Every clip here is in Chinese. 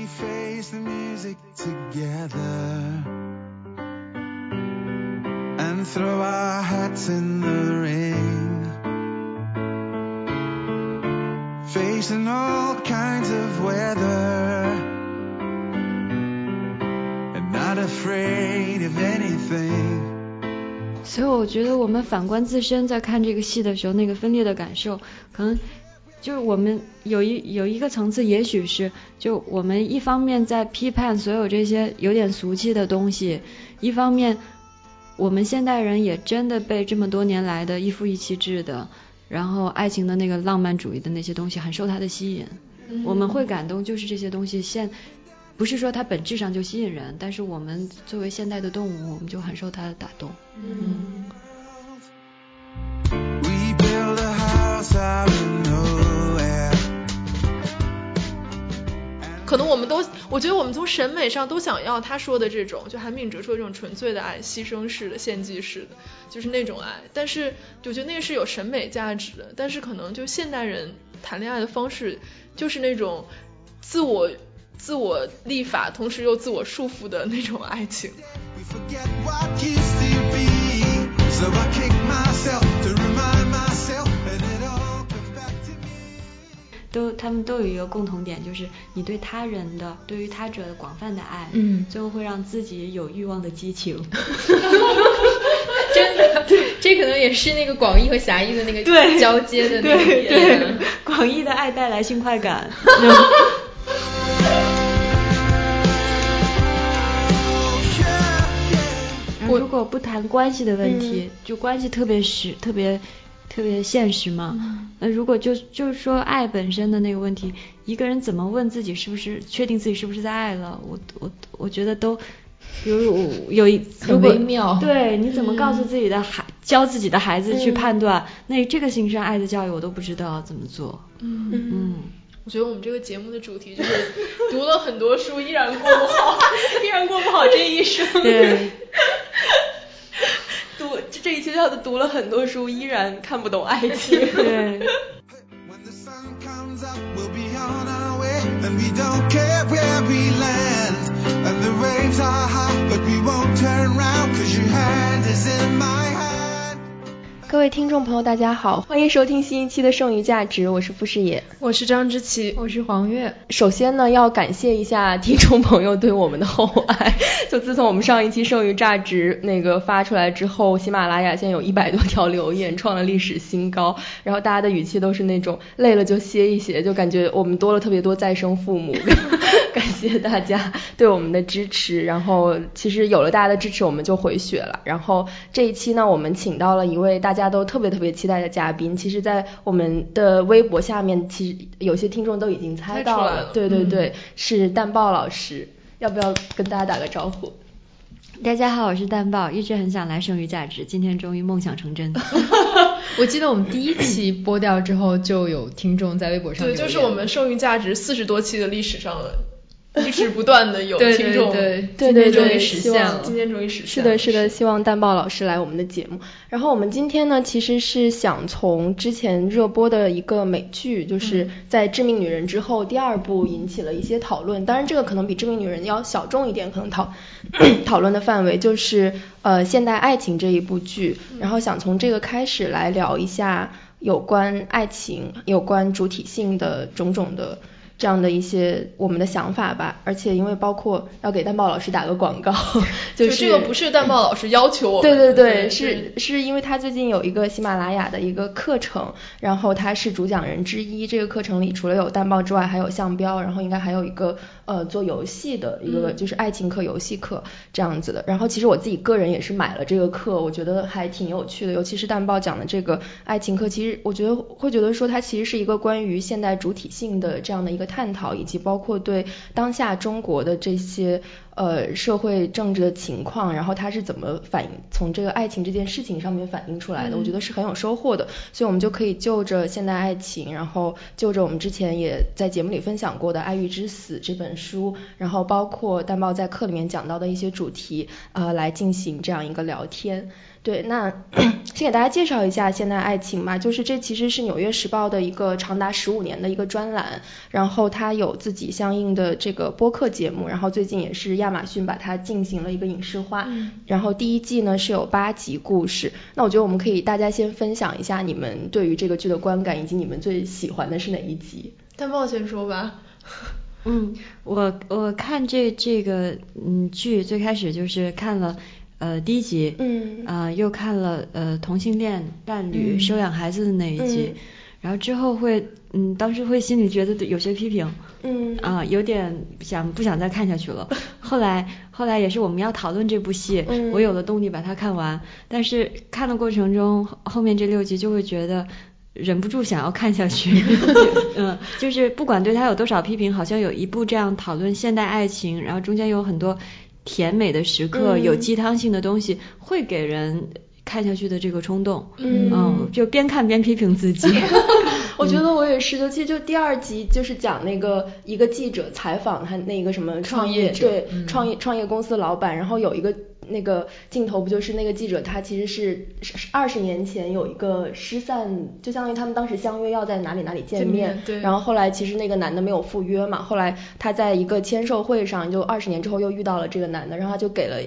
We face the music together and throw our hats in the ring. Facing all kinds of weather and not afraid of anything. 所以我觉得我们反观自身，在看这个戏的时候，那个分裂的感受，可能 就是我们有一有一个层次，也许是就我们一方面在批判所有这些有点俗气的东西，一方面我们现代人也真的被这么多年来的一夫一妻制的，然后爱情的那个浪漫主义的那些东西很受它的吸引，我们会感动，就是这些东西现不是说它本质上就吸引人，但是我们作为现代的动物，我们就很受它的打动。We build a house 可能我们都，我觉得我们从审美上都想要他说的这种，就韩敏哲说的这种纯粹的爱，牺牲式的、献祭式的，就是那种爱。但是我觉得那个是有审美价值的，但是可能就现代人谈恋爱的方式就是那种自我自我立法，同时又自我束缚的那种爱情。We 都他们都有一个共同点，就是你对他人的、对于他者的广泛的爱，嗯最后会让自己有欲望的激情。真的，这可能也是那个广义和狭义的那个对交接的那个对点对，广义的爱带来性快感。Oh, yeah. 如果不谈关系的问题，就关系特别实、特别特别现实嘛。那、如果就就是说爱本身的那个问题，一个人怎么问自己是不是确定自己是不是在爱了？我我我觉得都。比如我有一很如果微妙对，你怎么告诉自己的孩、教自己的孩子去判断？那这个形式爱的教育我都不知道怎么做。嗯，嗯，我觉得我们这个节目的主题就是读了很多书，依然过不好，依然过不好这一生。对。读这这一期叫做读了很多书，依然看不懂爱情。对。各位听众朋友，大家好，欢迎收听新一期的《剩余价值》，我是傅视野。我是张之琪，我是黄月，首先呢，要感谢一下听众朋友对我们的厚爱。就自从我们上一期《剩余价值》那个发出来之后，喜马拉雅现在有一百多条留言，创了历史新高。然后大家的语气都是那种累了就歇一歇，就感觉我们多了特别多再生父母。感谢大家对我们的支持。然后其实有了大家的支持，我们就回血了。然后这一期呢，我们请到了一位大家都特别特别期待的嘉宾。其实，在我们的微博下面，其实有些听众都已经猜到猜出来了对对对，是蛋豹老师。要不要跟大家打个招呼？大家好，我是蛋豹，一直很想来剩余价值，今天终于梦想成真。我记得我们第一期播掉之后，就有听众在微博上对，就是我们剩余价值四十多期的历史上一直不断的有对听众，对对对终于实现了。今天终于实现是的，是的，希望蛋豹老师来我们的节目。然后我们今天呢，其实是想从之前热播的一个美剧，就是在《致命女人》之后第二部引起了一些讨论。当然，这个可能比《致命女人》要小众一点，可能讨 讨论的范围就是呃现代爱情这一部剧。然后想从这个开始来聊一下有关爱情、有关主体性的种种的。这样的一些我们的想法吧，而且因为包括要给蛋豹老师打个广告，就是这个不是蛋豹老师要求我们对对的，对，是是因为他最近有一个喜马拉雅的一个课程，然后他是主讲人之一。这个课程里除了有蛋豹之外，还有项标，然后应该还有一个呃做游戏的一个、嗯就是爱情课、游戏课这样子的。然后其实我自己个人也是买了这个课，我觉得还挺有趣的，尤其是蛋豹讲的这个爱情课，其实我觉得会觉得说它其实是一个关于现代主体性的这样的一个探讨，以及包括对当下中国的这些呃社会政治的情况，然后它是怎么反映从这个爱情这件事情上面反映出来的，我觉得是很有收获的。所以我们就可以就着现代爱情，然后就着我们之前也在节目里分享过的《爱欲之死》这本书，然后包括蛋豹在课里面讲到的一些主题，呃，来进行这样一个聊天。对，那 先给大家介绍一下现代爱情吧，就是这其实是《纽约时报》的一个长达十五年的一个专栏，然后它有自己相应的这个播客节目，然后最近也是亚马逊把它进行了一个影视化，然后第一季呢是有八集故事，那我觉得我们可以大家先分享一下你们对于这个剧的观感，以及你们最喜欢的是哪一集？淡豹先说吧。嗯，我我看这这个嗯剧最开始就是看了呃第一集，嗯。啊、又看了呃同性恋伴侣收养孩子的那一集，嗯。然后之后会嗯当时会心里觉得有些批评，嗯。啊、有点想不想再看下去了。后来后来也是我们要讨论这部戏，嗯。我有了动力把它看完，但是看的过程中后后面这六集就会觉得。忍不住想要看下去，嗯，就是不管对他有多少批评，好像有一部这样讨论现代爱情，然后中间有很多甜美的时刻，嗯。有鸡汤性的东西，会给人看下去的这个冲动，嗯。就边看边批评自己，我觉得我也是，尤其就第二集就是讲那个一个记者采访他那个什么创业者对、嗯。创业创业公司老板，然后有一个那个镜头不就是那个记者他其实是二十年前有一个失散，就相当于他们当时相约要在哪里哪里见见面，对然后后来其实那个男的没有赴约嘛，后来他在一个签售会上就二十年之后又遇到了这个男的，然后他就给了。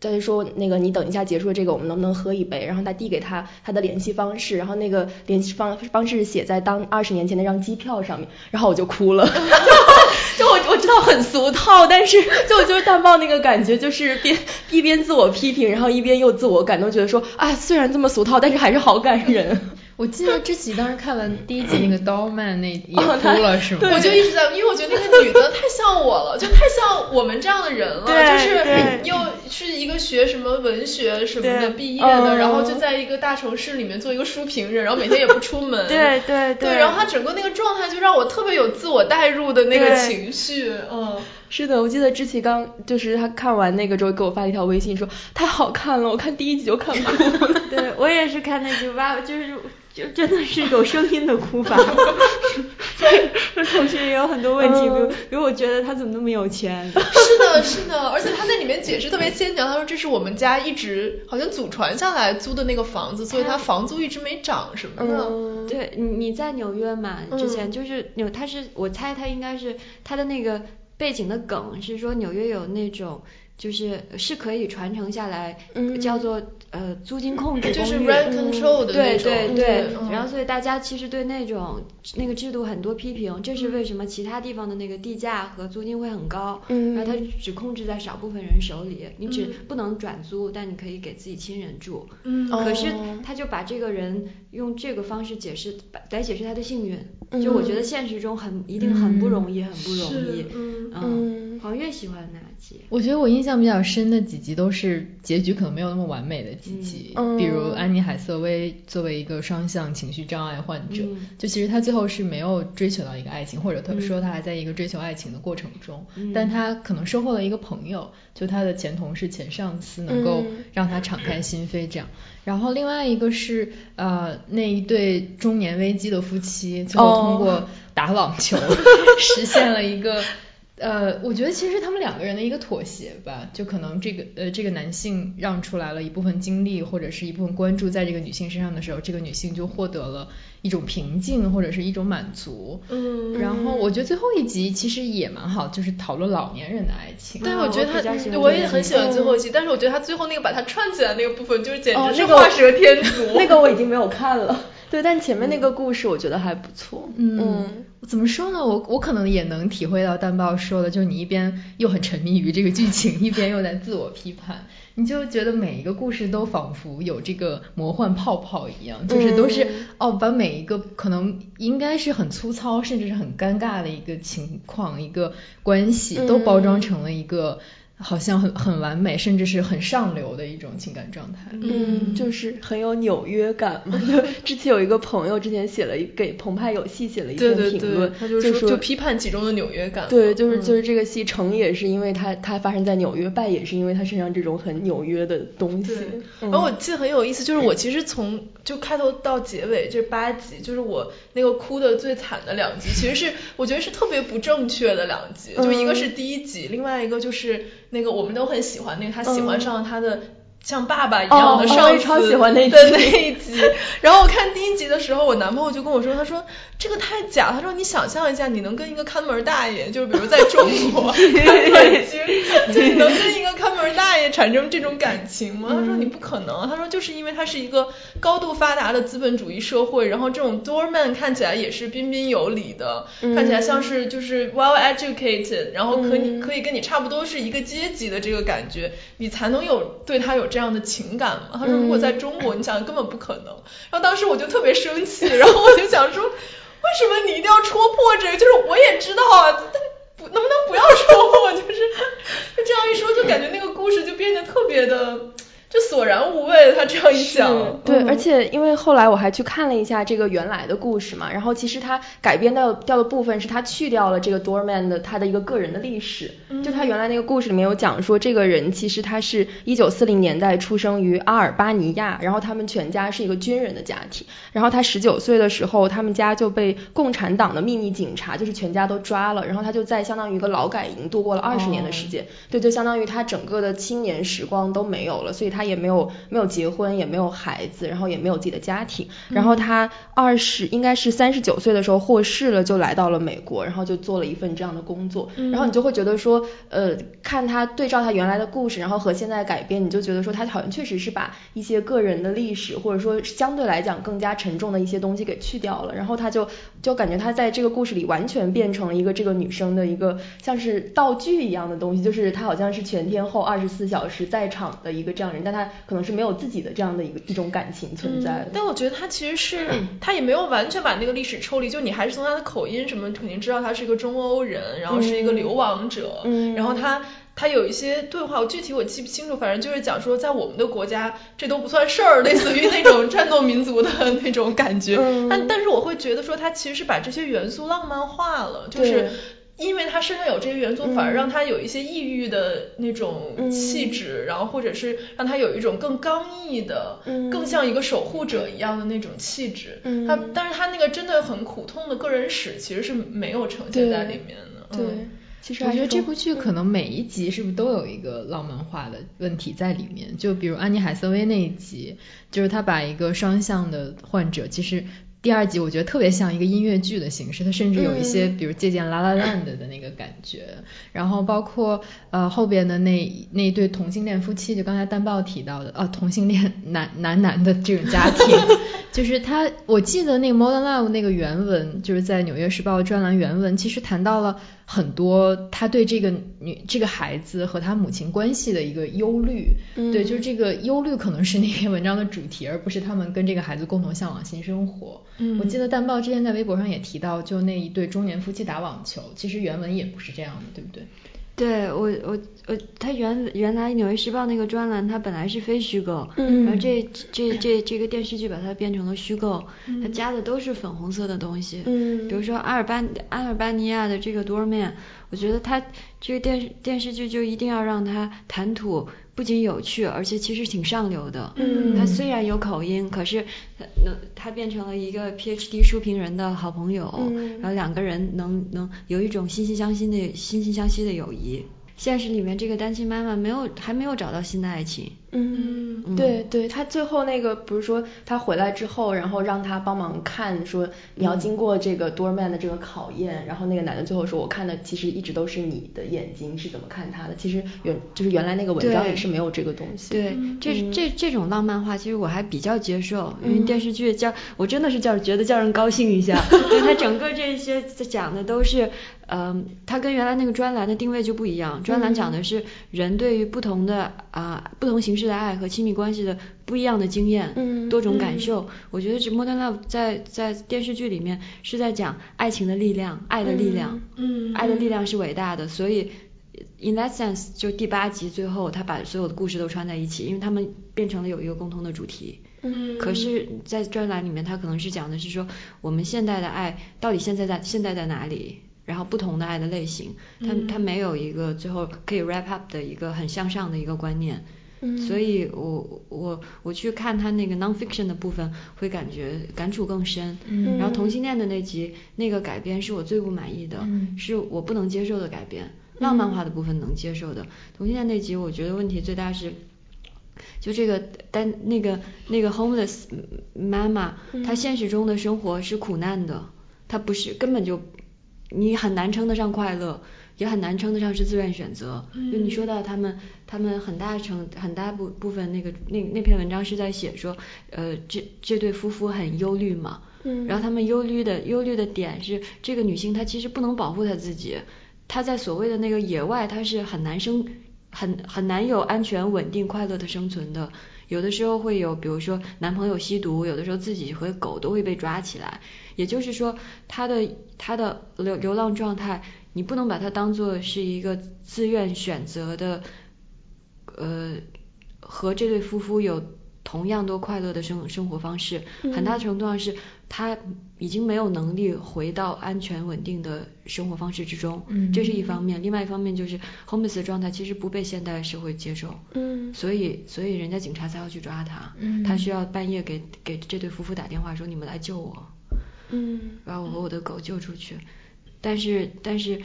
他就说那个你等一下结束了这个，我们能不能喝一杯？然后他递给他他的联系方式，然后那个联系方方式写在当二十年前那张机票上面，然后我就哭了。就我我知道很俗套，但是就就是淡豹那个感觉，就是边一边自我批评，然后一边又自我感动，觉得说，啊，虽然这么俗套，但是还是好感人。我记得知琪当时看完第一集那个 Dollman 那也哦哭了是吗？我就一直在，因为我觉得那个女的太像我了，就太像我们这样的人了，就是又是一个学什么文学什么的毕业的，嗯然后就在一个大城市里面做一个书评人，然后每天也不出门，对对对，然后她整个那个状态就让我特别有自我代入的那个情绪，嗯。是的，我记得志琪刚就是他看完那个之后给我发了一条微信说太好看了，我看第一集就看哭了。对我也是看那集哇，就是就真的是有声音的哭法。同时也有很多问题，比如比如我觉得他怎么那么有钱？是的，是的，而且他在里面解释特别牵强，他说这是我们家一直好像祖传下来租的那个房子，所以他房租一直没涨什么的。嗯，对，你你在纽约嘛？之前嗯就是纽，他是我猜他应该是他的那个背景的梗是说纽约有那种就是是可以传承下来，嗯。叫做呃租金控制就是公寓。rent control 的对那种。对对，嗯。然后所以大家其实对那种那个制度很多批评，这是为什么其他地方的那个地价和租金会很高，嗯。然后它只控制在少部分人手里，你只嗯。不能转租，但你可以给自己亲人住，嗯。可是哦。他就把这个人用这个方式解释，把来解释他的幸运，就我觉得现实中很一定很不容易，很不容易嗯，黄月喜欢哪集？我觉得我印象比较深的几集都是结局可能没有那么完美的几集，嗯比如安妮海瑟薇作为一个双向情绪障碍患者，嗯。就其实她最后是没有追求到一个爱情，或者她说她还在一个追求爱情的过程中，嗯。但她可能收获了一个朋友，就她的前同事、前上司能够嗯。让她敞开心扉这样。然后另外一个是呃那一对中年危机的夫妻，最后通哦。过打网球 实现了一个。呃，我觉得其实他们两个人的一个妥协吧，就可能这个呃这个男性让出来了一部分精力或者是一部分关注在这个女性身上的时候，这个女性就获得了一种平静或者是一种满足。嗯然后我觉得最后一集其实也蛮好，就是讨论老年人的爱情。但我觉得他我也很喜欢最后一集，但是我觉得他最后那个把它串起来那个部分，就是简哦，直是画蛇添足。那个我已经没有看了。对，但前面那个故事我觉得还不错。嗯，怎么说呢？我我可能也能体会到淡豹说的，就是你一边又很沉迷于这个剧情，一边又在自我批判，你就觉得每一个故事都仿佛有这个魔幻泡泡一样，就是都是、嗯哦，把每一个可能应该是很粗糙，甚至是很尴尬的一个情况、一个关系，都包装成了一个。好像很很完美，甚至是很上流的一种情感状态。嗯，就是很有纽约感嘛。就之前有一个朋友之前写了一给澎湃有戏写了一对对对篇评论，，他就就说就批判其中的纽约感。对，就是嗯就是这个戏成也是因为它它发生在纽约，败也是因为它身上这种很纽约的东西。，嗯然后我记得很有意思，就是我其实从就开头到结尾这八集，就是我那个哭的最惨的两集，其实是我觉得是特别不正确的两集，就一个是第一集，另外一个就是那个我们都很喜欢那个他喜欢上了他的。像爸爸一样的上司，我也超喜欢那集。的那一集。然后我看第一集的时候，我男朋友就跟我说，他说这个太假，他说你想象一下，你能跟一个看门大爷，就是比如在中国看北京，就 你能跟一个看门大爷产生这种感情吗？他说你不可能，他说就是因为它是一个高度发达的资本主义社会，然后这种 doorman 看起来也是彬彬有礼的，看起来像是就是 well educated，然后可以可以跟你差不多是一个阶级的这个感觉，你才能有对他有这样的情感嘛？他说如果在中国，你想根本不可能。然后当时我就特别生气，然后我就想说，为什么你一定要戳破这个？就是我也知道啊，但不能不能不要戳破？就是就这样一说，就感觉那个故事就变得特别的。就索然无味，他这样一想，对，嗯。而且因为后来我还去看了一下这个原来的故事嘛，然后其实他改编掉掉的部分是他去掉了这个 Doorman 的他的一个个人的历史，就他原来那个故事里面有讲说，这个人其实他是一九四零年代出生于阿尔巴尼亚，然后他们全家是一个军人的家庭，然后他十九岁的时候，他们家就被共产党的秘密警察就是全家都抓了，然后他就在相当于一个劳改营度过了二十年的时间，对，就相当于他整个的青年时光都没有了，所以他也没有没有结婚，也没有孩子，然后也没有自己的家庭。然后他二十应该是三十九岁的时候获释了，就来到了美国，然后就做了一份这样的工作。然后你就会觉得说，呃，看他对照他原来的故事，然后和现在改编，你就觉得说他好像确实是把一些个人的历史，或者说相对来讲更加沉重的一些东西给去掉了。然后他就就感觉他在这个故事里完全变成了一个这个女生的一个像是道具一样的东西，就是他好像是全天候二十四小时在场的一个这样人，但他可能是没有自己的这样的一个一种感情存在。嗯但我觉得他其实是他也没有完全把那个历史抽离，就你还是从他的口音什么肯定知道他是一个中欧人，然后是一个流亡者，嗯然后他。他有一些对话，我具体我记不清楚，反正就是讲说，在我们的国家这都不算事儿，类似于那种战斗民族的 那种感觉。嗯但但是我会觉得说，他其实是把这些元素浪漫化了，就是对因为他身上有这些元素，反而让他有一些抑郁的那种嗯气质，然后或者是让他有一种更刚毅的，嗯更像一个守护者一样的那种气质。嗯他但是他那个真的很苦痛的个人史其实是没有呈现在里面的。对嗯，其实我觉得这部剧可能每一集是不是都有一个浪漫化的问题在里面？就比如安妮海瑟薇那一集，就是他把一个双向的患者，其实第二集我觉得特别像一个音乐剧的形式，它甚至有一些比如借鉴《La La Land》的那个感觉。然后包括呃后边的那那一对同性恋夫妻，就刚才丹报提到的，啊同性恋男男男的这种家庭。就是他，我记得那个《Modern Love》那个原文，就是在《纽约时报》专栏原文，其实谈到了很多他对这个女这个孩子和他母亲关系的一个忧虑。嗯对，就是这个忧虑可能是那篇文章的主题，而不是他们跟这个孩子共同向往新生活。嗯。我记得淡报之前在微博上也提到，就那一对中年夫妻打网球，其实原文也不是这样的，对不对？对我我我，他原原来《纽约时报》那个专栏，它本来是非虚构，嗯。然后这这这这个电视剧把它变成了虚构，它加的都是粉红色的东西，嗯。比如说阿尔巴阿尔巴尼亚的这个 doorman，我觉得他这个电视电视剧就一定要让他谈吐不仅有趣，而且其实挺上流的，嗯。他虽然有口音，可是他能他变成了一个 PhD 书评人的好朋友，嗯。然后两个人能能有一种惺惺相惜的惺惺相惜的友谊。现实里面这个单亲妈妈没有还没有找到新的爱情，嗯，嗯。对对，他最后那个不是说他回来之后，然后让他帮忙看，说你要经过这个 doorman 的这个考验，然后那个男的最后说，我看的其实一直都是你的眼睛是怎么看他的，其实原就是原来那个文章也是没有这个东西。对，这这这种浪漫化，其实我还比较接受，因为电视剧叫我真的是叫觉得叫人高兴一下，因为它整个这些讲的都是，嗯、它跟原来那个专栏的定位就不一样，专栏讲的是人对于不同的啊、不同形式的爱和亲密关系的不一样的经验，嗯多种感受。我觉得这 Modern Love 在在电视剧里面是在讲爱情的力量，爱的力量，嗯爱的力量是伟大的，所以 in that sense 就第八集最后他把所有的故事都串在一起，因为他们变成了有一个共同的主题。嗯可是，在专栏里面，他可能是讲的是说，我们现代的爱到底现在在现在在哪里？然后不同的爱的类型，它它没有一个最后可以 wrap up 的一个很向上的一个观念。嗯所以我我我去看他那个 nonfiction 的部分，会感觉感触更深。嗯然后同性恋的那集那个改编是我最不满意的，嗯是我不能接受的改编。浪漫化的部分能接受的，同性恋那集我觉得问题最大是。就这个单那个那个 homeless 妈妈，她现实中的生活是苦难的，她不是根本就你很难称得上快乐，也很难称得上是自愿选择。就你说到他们，他们很大程很大部部分那个那那篇文章是在写说，呃，这这对夫妇很忧虑嘛。嗯然后他们忧虑的忧虑的点是，这个女性她其实不能保护她自己，她在所谓的那个野外，她是很难生，很很难有安全、稳定、快乐的生存的。有的时候会有，比如说男朋友吸毒，有的时候自己和狗都会被抓起来。也就是说，他的他的流流浪状态，你不能把它当做是一个自愿选择的，呃，和这对夫妇有同样多快乐的生生活方式，很大程度上是他已经没有能力回到安全稳定的生活方式之中，嗯。这是一方面。另外一方面就是 homeless 的状态其实不被现代社会接受，嗯。所以所以人家警察才要去抓他，嗯。他需要半夜给给这对夫妇打电话说你们来救我，嗯把我和我的狗救出去。但是但是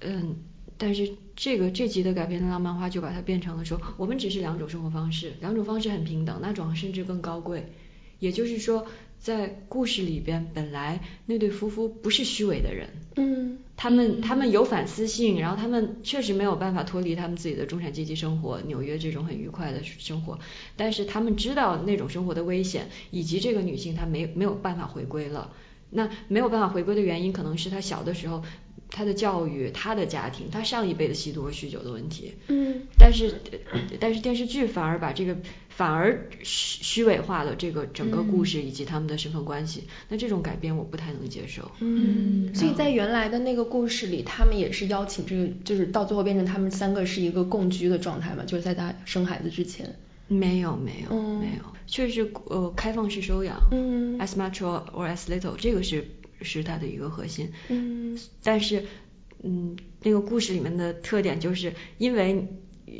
嗯。但是这个这集的改编的浪漫化就把它变成了说，我们只是两种生活方式，两种方式很平等，那种甚至更高贵。也就是说，在故事里边，本来那对夫妇不是虚伪的人，嗯他们他们有反思性，然后他们确实没有办法脱离他们自己的中产阶级生活，纽约这种很愉快的生活，但是他们知道那种生活的危险，以及这个女性她没没有办法回归了。那没有办法回归的原因，可能是他小的时候他的教育、他的家庭、他上一辈的吸毒和酗酒的问题。嗯但是但是电视剧反而把这个反而虚虚伪化了这个整个故事以及他们的身份关系。那这种改编我不太能接受。嗯，所以在原来的那个故事里，他们也是邀请这个，就是到最后变成他们三个是一个共居的状态嘛，就是在他生孩子之前。没有没有、嗯没有，确实是呃开放式收养，嗯 as much or or as little，这个是是它的一个核心。嗯但是嗯，那个故事里面的特点就是因为。呃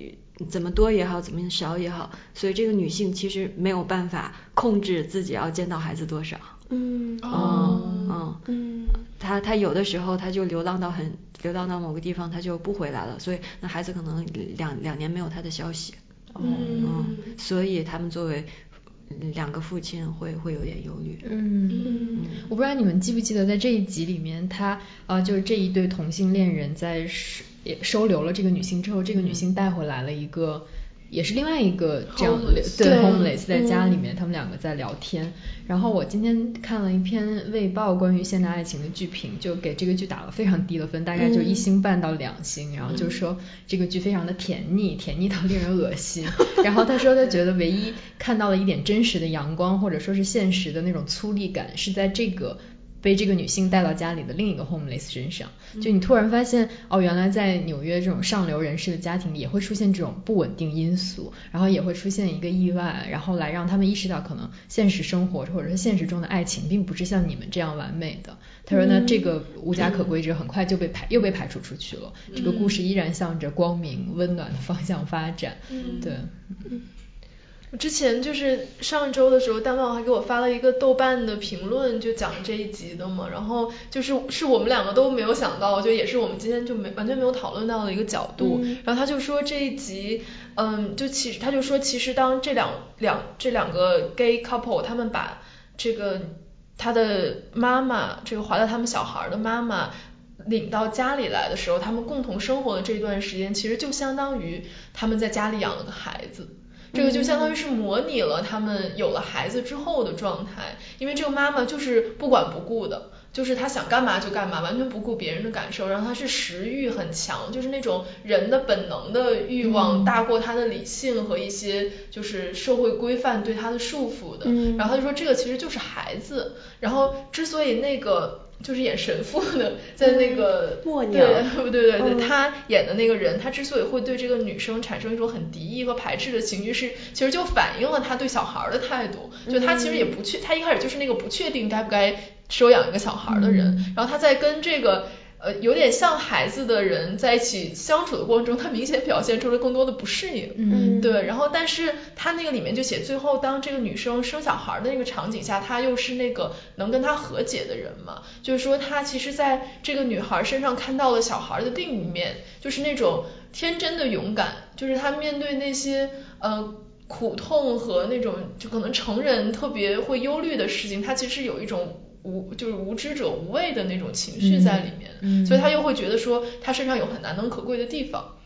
怎么多也好，怎么少也好，所以这个女性其实没有办法控制自己要见到孩子多少。嗯嗯嗯，嗯她她有的时候她就流浪到很流浪到某个地方，她就不回来了，所以那孩子可能两两年没有她的消息。嗯，所以他们作为两个父亲会会有点忧虑。嗯，我不知道你们记不记得，在这一集里面，他呃，就是这一对同性恋人在收也收留了这个女性之后，这个女性带回来了一个。也是另外一个这样对对 homeless 在家里嗯面，他们两个在聊天。然后我今天看了一篇《卫报》关于现代爱情的剧评，就给这个剧打了非常低的分，大概就一星半到两星。然后就说这个剧非常的甜腻，甜腻到令人恶心。然后他说他觉得唯一看到了一点真实的阳光，或者说是现实的那种粗粝感，是在这个。被这个女性带到家里的另一个 homeless 身上，就你突然发现，哦，原来在纽约这种上流人士的家庭里也会出现这种不稳定因素，然后也会出现一个意外，然后来让他们意识到，可能现实生活或者是现实中的爱情并不是像你们这样完美的。他说，那这个无家可归者很快就被排又被排除出去了，这个故事依然向着光明温暖的方向发展。对，我之前就是上周的时候，大茂还给我发了一个豆瓣的评论，就讲这一集的嘛。然后就是是我们两个都没有想到，就也是我们今天就没完全没有讨论到的一个角度。嗯然后他就说这一集，嗯，就其实他就说，其实当这两两这两个 gay couple 他们把这个他的妈妈，这个怀了他们小孩的妈妈。领到家里来的时候，他们共同生活的这段时间，其实就相当于他们在家里养了个孩子。这个就相当于是模拟了他们有了孩子之后的状态，因为这个妈妈就是不管不顾的，就是她想干嘛就干嘛，完全不顾别人的感受，然后她是食欲很强，就是那种人的本能的欲望大过她的理性和一些就是社会规范对她的束缚的。嗯然后他就说这个其实就是孩子，然后之所以那个。就是演神父的，在那个、默娘对 对对对，嗯他演的那个人，他之所以会对这个女生产生一种很敌意和排斥的情绪，是其实就反映了他对小孩儿的态度。就他其实也不确，他一开始就是那个不确定该不该收养一个小孩儿的人，然后他在跟这个。呃，有点像孩子的人在一起相处的过程中，他明显表现出了更多的不适应。嗯对，然后但是他那个里面就写，最后当这个女生生小孩的那个场景下，他又是那个能跟她和解的人嘛，就是说他其实在这个女孩身上看到了小孩的另一面，就是那种天真的勇敢，就是他面对那些呃。苦痛和那种就可能成人特别会忧虑的事情，他其实有一种无就是无知者无畏的那种情绪在里面，所以他又会觉得说他身上有很难能可贵的地方。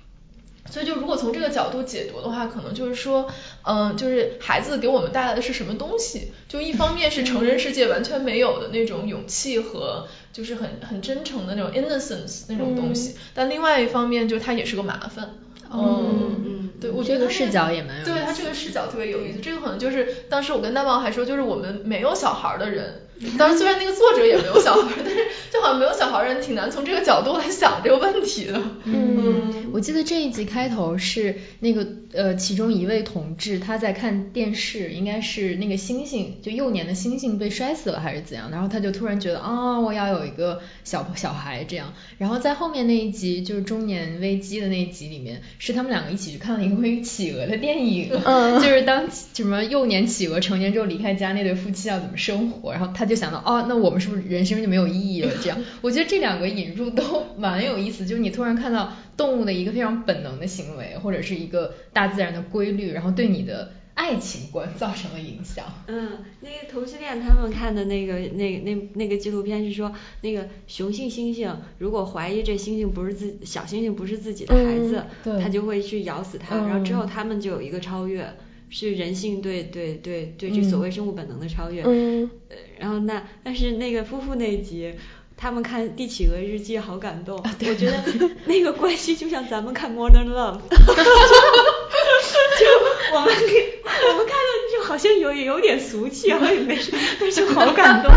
所以就如果从这个角度解读的话，可能就是说，嗯、就是孩子给我们带来的是什么东西？就一方面是成人世界完全没有的那种勇气和就是很很真诚的那种 innocence 那种东西，但另外一方面就是它也是个麻烦。嗯嗯对，我觉得视角也蛮有意对他这个视角特别有意思。这个可能就是当时我跟大茂还说，就是我们没有小孩儿的人，当然虽然那个作者也没有小孩儿，但是就好像没有小孩人挺难从这个角度来想这个问题的。嗯，我记得这一集开头是那个呃，其中一位同志他在看电视，应该是那个猩猩，就幼年的猩猩被摔死了还是怎样，然后他就突然觉得啊、我要有一个小小孩这样。然后在后面那一集就是中年危机的那一集里面，是他们两个一起去看了一个关于企鹅的电影，嗯就是当什么幼年企鹅成年之后离开家，那对夫妻要怎么生活，然后他就想到哦，那我们是不是人生就没有意义了？这样，我觉得这两个引入都蛮有意思，就是你突然看到动物的一个非常本能的行为，或者是一个大自然的规律，然后对你的爱情观造成了影响。嗯，那个同性恋他们看的那个那那那个纪录片是说，那个雄性猩猩如果怀疑这猩猩不是自小猩猩不是自己的孩子，他就会去咬死它，然后之后他们就有一个超越，是人性对对对对这所谓生物本能的超越。嗯呃然后那但是那个夫妇那一集。他们看《帝企鹅日记》好感动，我觉得 那个关系就像咱们看《Modern Love 》，就我们给我们看的就好像有有点俗气，然后也没事，但是好感动。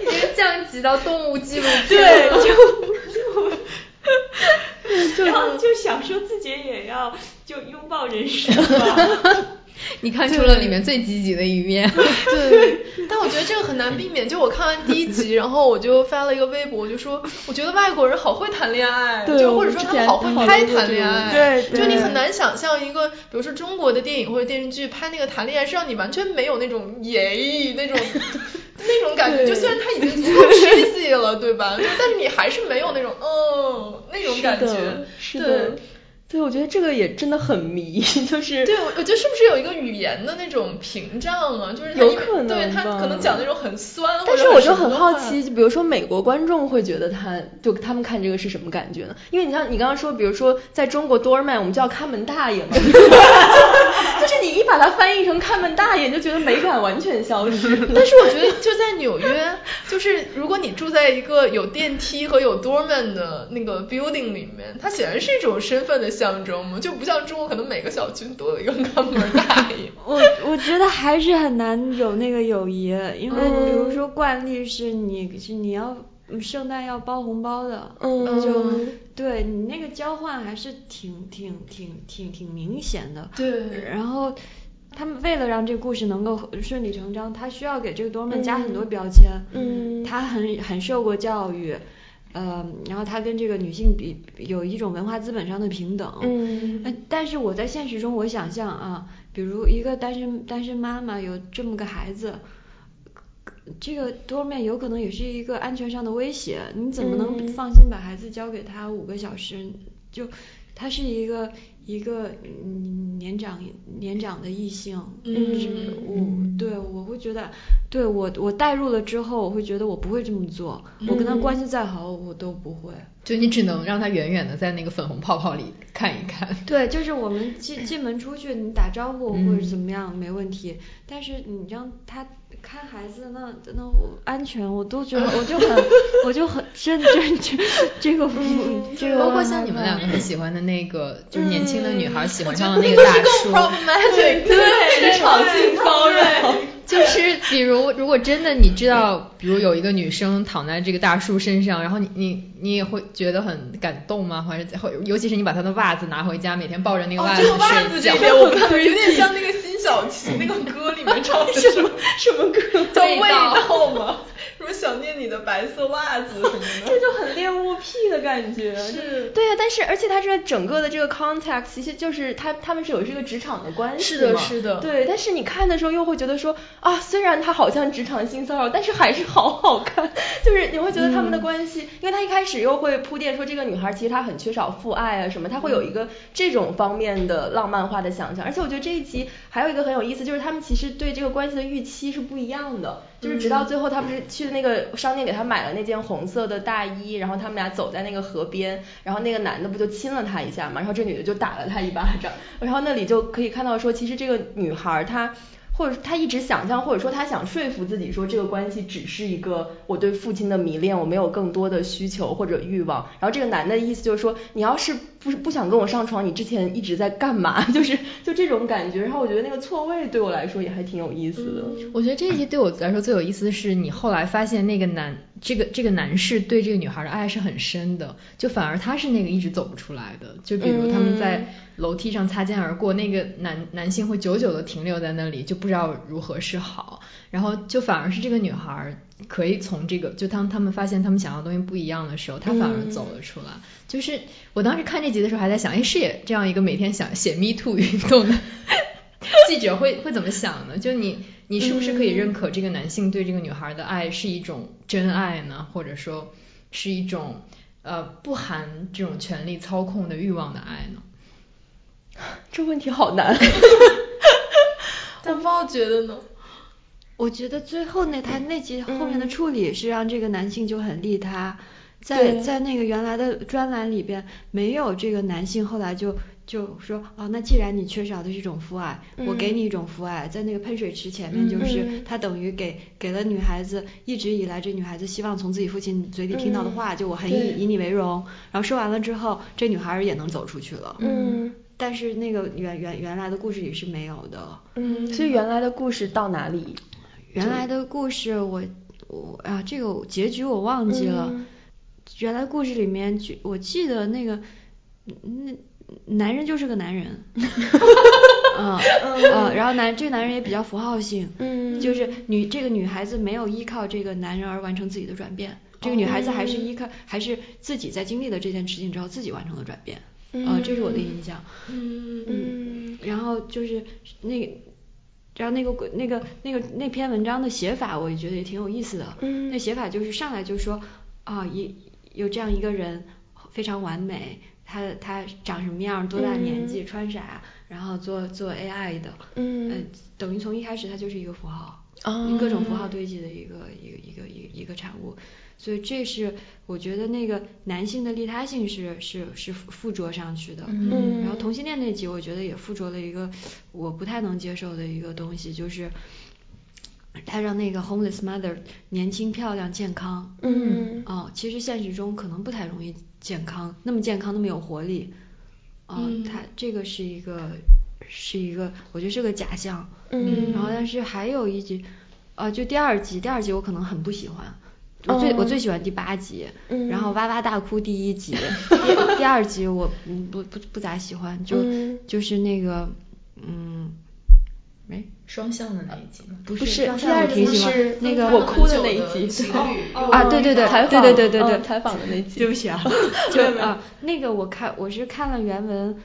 已经降级到动物纪录片对，就。就 然后就想说自己也要就拥抱人生吧。你看出了里面最积极的一面。对，但我觉得这个很难避免。就我看完第一集，然后我就发了一个微博，我就说，我觉得外国人好会谈恋爱，对就或者说他们好会拍谈恋爱，对对就你很难想象一个，比如说中国的电影或者电视剧拍那个谈恋爱，是让你完全没有那种耶那种 那种感觉。就虽然他已经足够 cheesy 了，对吧？就但是你还是没有那种嗯那种感觉，对是的，对，我觉得这个也真的很迷，就是对，我我觉得是不是有一个语言的那种屏障啊？就是有可能对他可能讲那种很酸，但是我就很好奇，就比如说美国观众会觉得他就他们看这个是什么感觉呢？因为你像你刚刚说，比如说在中国 doorman 我们叫看门大爷嘛，就是你一把它翻译成看门大爷，你就觉得美感完全消失。但是我觉得就在纽约，就是如果你住在一个有电梯和有 doorman 的那个 building 里面，它显然是一种身份的象征吗，就不像中国可能每个小区都有一个看门大爷。我我觉得还是很难有那个友谊，因为比如说惯例是你是你要嗯圣诞要包红包的，嗯就对你那个交换还是挺挺挺挺挺明显的。对然后他们为了让这个故事能够顺理成章，他需要给这个 doorman 加很多标签。嗯他很很受过教育。呃，然后他跟这个女性比有一种文化资本上的平等，嗯呃但是我在现实中，我想象啊，比如一个单身单身妈妈有这么个孩子，这个多面有可能也是一个安全上的威胁。你怎么能嗯放心把孩子交给他五个小时？就他是一个一个嗯年长年长的异性，嗯是我对我会觉得，对我我代入了之后，我会觉得我不会这么做。我跟他关系再好，我都不会。就你只能让他远远的在那个粉红泡泡里看一看。对，就是我们进进门出去，你打招呼嗯或者怎么样、没问题，但是你让他看孩子，那那我安全，我都觉得我就很 我就很真真这这个不这个包括像你们两个很喜欢的那个，就是年轻的女孩喜欢上我了那个大叔更。problematic，对，市场性包容。就是比如，如果真的你知道，比如有一个女生躺在这个大叔身上，然后你你你也会觉得很感动吗？还是会，尤其是你把他的袜子拿回家，每天抱着那个哦，袜子这个袜子我看有点像那个辛晓琪那个歌里面唱的什么 什么歌？叫味道吗？你的白色袜子什么的，这就很恋物癖的感觉。是，对呀、但是而且他这个整个的这个 context 其实就是他他们是有这个职场的关系是的是的。对，但是你看的时候又会觉得说啊，虽然他好像职场性骚扰，但是还是好好看，就是你会觉得他们的关系，因为他一开始又会铺垫说这个女孩其实她很缺少父爱啊什么，他会有一个这种方面的浪漫化的想象，而且我觉得这一集还有一个很有意思，就是他们其实对这个关系的预期是不一样的，就是直到最后他不是去那个商店给他买了那件红色的大衣，然后他们俩走在那个河边，然后那个男的不就亲了她一下嘛，然后这女的就打了他一巴掌，然后那里就可以看到说，其实这个女孩她。或者他一直想象，或者说他想说服自己说这个关系只是一个我对父亲的迷恋，我没有更多的需求或者欲望。然后这个男的意思就是说，你要是不是不想跟我上床，你之前一直在干嘛？就是就这种感觉。然后我觉得那个错位对我来说也还挺有意思的。我觉得这一集对我来说最有意思的是，你后来发现那个男，这个这个男士对这个女孩的爱是很深的，就反而他是那个一直走不出来的。就比如他们在楼梯上擦肩而过，那个男男性会久久的停留在那里，就不知道如何是好。然后就反而是这个女孩可以从这个，就当他们发现他们想要的东西不一样的时候，她反而走了出来。就是我当时看这集的时候还在想，哎，是也这样一个每天想写 Me Too 运动的 记者会会怎么想呢？就你你是不是可以认可这个男性对这个女孩的爱是一种真爱呢？或者说是一种呃不含这种权力操控的欲望的爱呢？这问题好难。但豹觉得呢？我觉得最后那他那集后面的处理是让这个男性就很利他，在在那个原来的专栏里边没有这个男性，后来就就说哦，那既然你缺少的是一种父爱，我给你一种父爱，在那个喷水池前面，就是嗯。他等于给给了女孩子一直以来这女孩子希望从自己父亲嘴里听到的话，就我很以以你为荣，然后说完了之后，这女孩儿也能走出去了，嗯但是那个原原原来的故事里是没有的。嗯，所以原来的故事到哪里？原来的故事我我啊，这个结局我忘记了。嗯原来故事里面，就我记得那个那男人就是个男人，嗯嗯，然后男这个男人也比较符号性，嗯就是女这个女孩子没有依靠这个男人而完成自己的转变，这个女孩子还是依靠还是自己在经历了这件事情之后自己完成了转变，啊，这是我的印象。嗯嗯然后就是那个，然后那个那个那个那篇文章的写法，我也觉得也挺有意思的。嗯那写法就是上来就说啊，一有这样一个人非常完美，他他长什么样，多大年纪，穿啥，然后做做 AI 的，嗯呃，等于从一开始他就是一个符号。哦各种符号堆积的一个一个一个一个一个产物，所以这是我觉得那个男性的利他性是是是附附着上去的，嗯。然后同性恋那集我觉得也附着了一个我不太能接受的一个东西，就是他让那个 homeless mother 年轻漂亮健康，嗯。哦，其实现实中可能不太容易健康，那么健康那么有活力，哦，嗯。他这个是一个是一个我觉得是个假象，嗯。然后但是还有一集，啊，就第二集，第二集我可能很不喜欢。我最、哦。我最喜欢第八集，嗯。然后哇哇大哭第一集，第第二集我嗯不不不咋喜欢，就、嗯。就是那个嗯，没双向的那一集吗？不不是双向第二集我挺喜欢是那个我哭的那一集。情侣啊对对对采访。对对对对对。嗯采访的那集。对不起啊，就啊那个我看我是看了原文。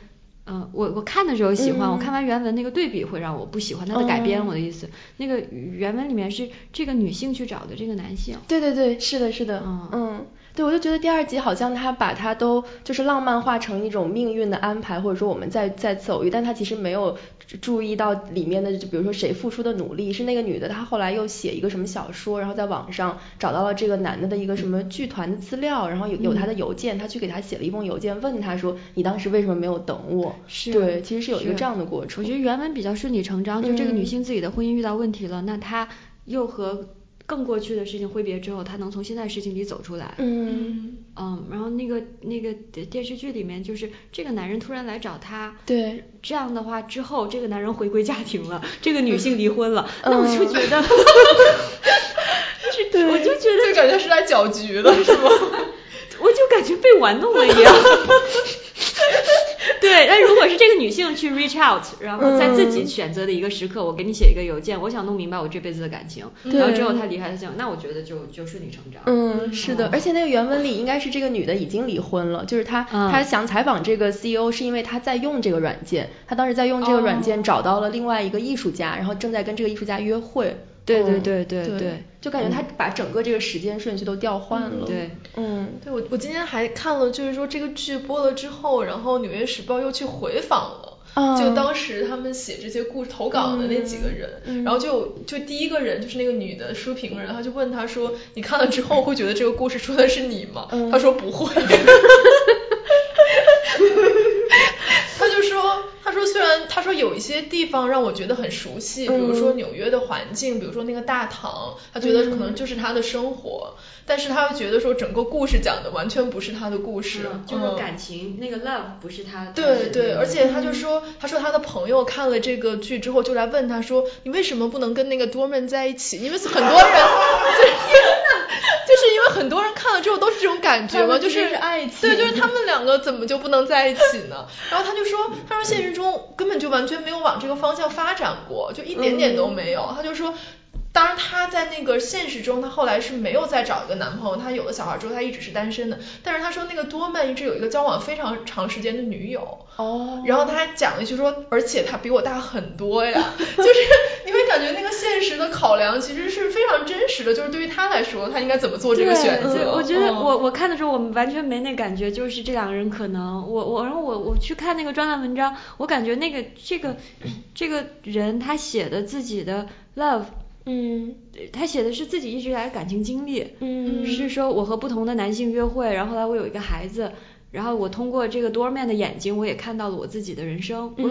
嗯，我我看的时候喜欢，嗯。我看完原文那个对比会让我不喜欢它的改编，嗯我的意思，那个原文里面是这个女性去找的这个男性，对对对，是的，是的，嗯。嗯，对，我就觉得第二集好像他把它都就是浪漫化成一种命运的安排，或者说我们在在次偶遇，但他其实没有注意到里面的，就比如说谁付出的努力，是那个女的，她后来又写一个什么小说，然后在网上找到了这个男的的一个什么剧团的资料，然后有有他的邮件，他去给他写了一封邮件，问他说你当时为什么没有等我？是对，其实是有一个这样的过程。我觉得原文比较顺理成章，就这个嗯女性自己的婚姻遇到问题了，那她又和更过去的事情挥别之后，他能从现在事情里走出来。嗯，嗯，然后那个那个电视剧里面，就是这个男人突然来找她，对，这样的话之后，这个男人回归家庭了，这个女性离婚了，那我就嗯觉得，对。我就觉得就感觉是来搅局的是吗？我就感觉被玩弄了一样。对，但如果是这个女性去 reach out，然后在自己选择的一个时刻，我给你写一个邮件，我想弄明白我这辈子的感情，然后之后他离开他讲，那我觉得就就顺理成章。嗯，是的，而且那个原文里应该是这个女的已经离婚了，就是她她想采访这个 CEO 是因为她在用这个软件，她当时在用这个软件找到了另外一个艺术家，然后正在跟这个艺术家约会。对对对对对，就感觉他把整个这个时间顺序都调换了。对，嗯，对我我今天还看了，就是说这个剧播了之后，然后《纽约时报》又去回访了，就当时他们写这些故事投稿的那几个人，然后就就第一个人就是那个女的书评人，他就问他说：“你看了之后会觉得这个故事说的是你吗？”他说不会。他就说，他说虽然他说有一些地方让我觉得很熟悉，比如说纽约的环境，比如说那个大堂，他觉得可能就是他的生活，但是他又觉得说整个故事讲的完全不是他的故事，就是感情那个 love 不是他。对对，而且他就说，他说他的朋友看了这个剧之后就来问他说，你为什么不能跟那个 Dorman 在一起？因为很多人，就是因为很多人看了之后都是这种感觉嘛，就是爱情，对，就是他们两个怎么就不能在一起呢？然后他就说。他说现实中根本就完全没有往这个方向发展过，就一点点都没有。他就说，当然他在那个现实中，他后来是没有再找一个男朋友，他有了小孩之后，他一直是单身的。但是他说那个多曼一直有一个交往非常长时间的女友。哦。然后他还讲了一句说，而且他比我大很多呀，就是你会感觉那个现实的考量其实是非常真实的，就是对于他来说，他应该怎么做这个选择。我觉得我我看的时候，我们完全没那感觉，就是这两个人可能我我然后我我去看那个专栏文章，我感觉那个这个这个人他写的自己的 love。嗯，他写的是自己一直以来的感情经历，嗯，是说我和不同的男性约会，然后后来我有一个孩子，然后我通过这个 Doorman 的眼睛，我也看到了我自己的人生。我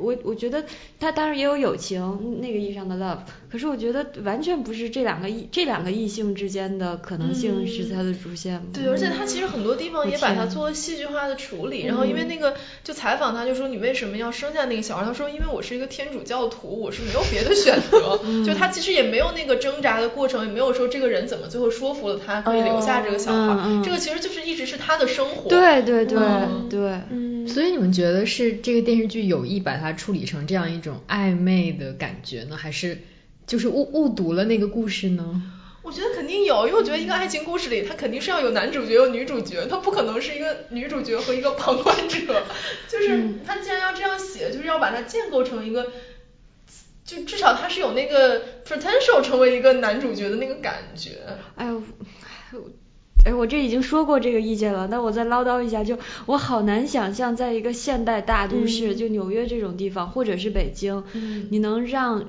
我我觉得他当然也有友情那个意义上的 love，可是我觉得完全不是这两个异这两个异性之间的可能性是他的主线。对，而且他其实很多地方也把它做了戏剧化的处理。然后因为那个就采访他，就说你为什么要生下那个小孩？他说因为我是一个天主教徒，我是没有别的选择。就他其实也没有那个挣扎的过程，也没有说这个人怎么最后说服了他可以留下这个小孩。这个其实就是一直是他的生活。对对对对。嗯。所以你们觉得是这个电视剧有意把它处理成这样一种暧昧的感觉呢，还是就是误误读了那个故事呢？我觉得肯定有，因为我觉得一个爱情故事里，它肯定是要有男主角有女主角，它不可能是一个女主角和一个旁观者。就是他既然要这样写，就是要把它建构成一个，就至少他是有那个 potential 成为一个男主角的那个感觉。哎呦。哎，我这已经说过这个意见了，那我再唠叨一下，就我好难想象，在一个现代大都市，就纽约这种地方，或者是北京，你能让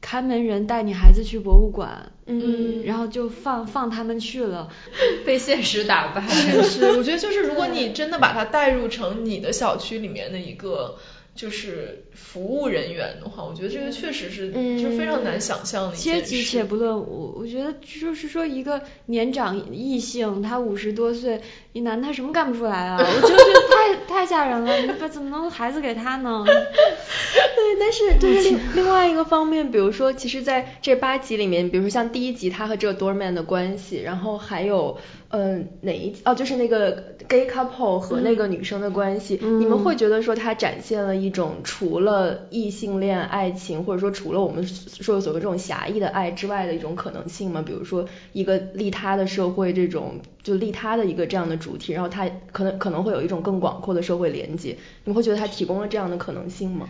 看门人带你孩子去博物馆，嗯，然后就放放他们去了，被现实打败。是，我觉得就是如果你真的把它带入成你的小区里面的一个。就是服务人员的话，我觉得这个确实是，就是非常难想象的一件事。阶级且不论，我我觉得就是说一个年长异性，他五十多岁，一男他什么干不出来啊？我觉得太太吓人了，你把怎么能孩子给他呢？对，但是就是另另外一个方面，比如说，其实在这八集里面，比如说像第一集他和这个 Doorman 的关系，然后还有。嗯，哪一哦，就是那个 gay couple 和那个女生的关系，你们会觉得说它展现了一种除了异性恋爱情，或者说除了我们说的所谓这种狭义的爱之外的一种可能性吗？比如说一个利他的社会，这种就利他的一个这样的主题，然后它可能可能会有一种更广阔的社会连接，你会觉得它提供了这样的可能性吗？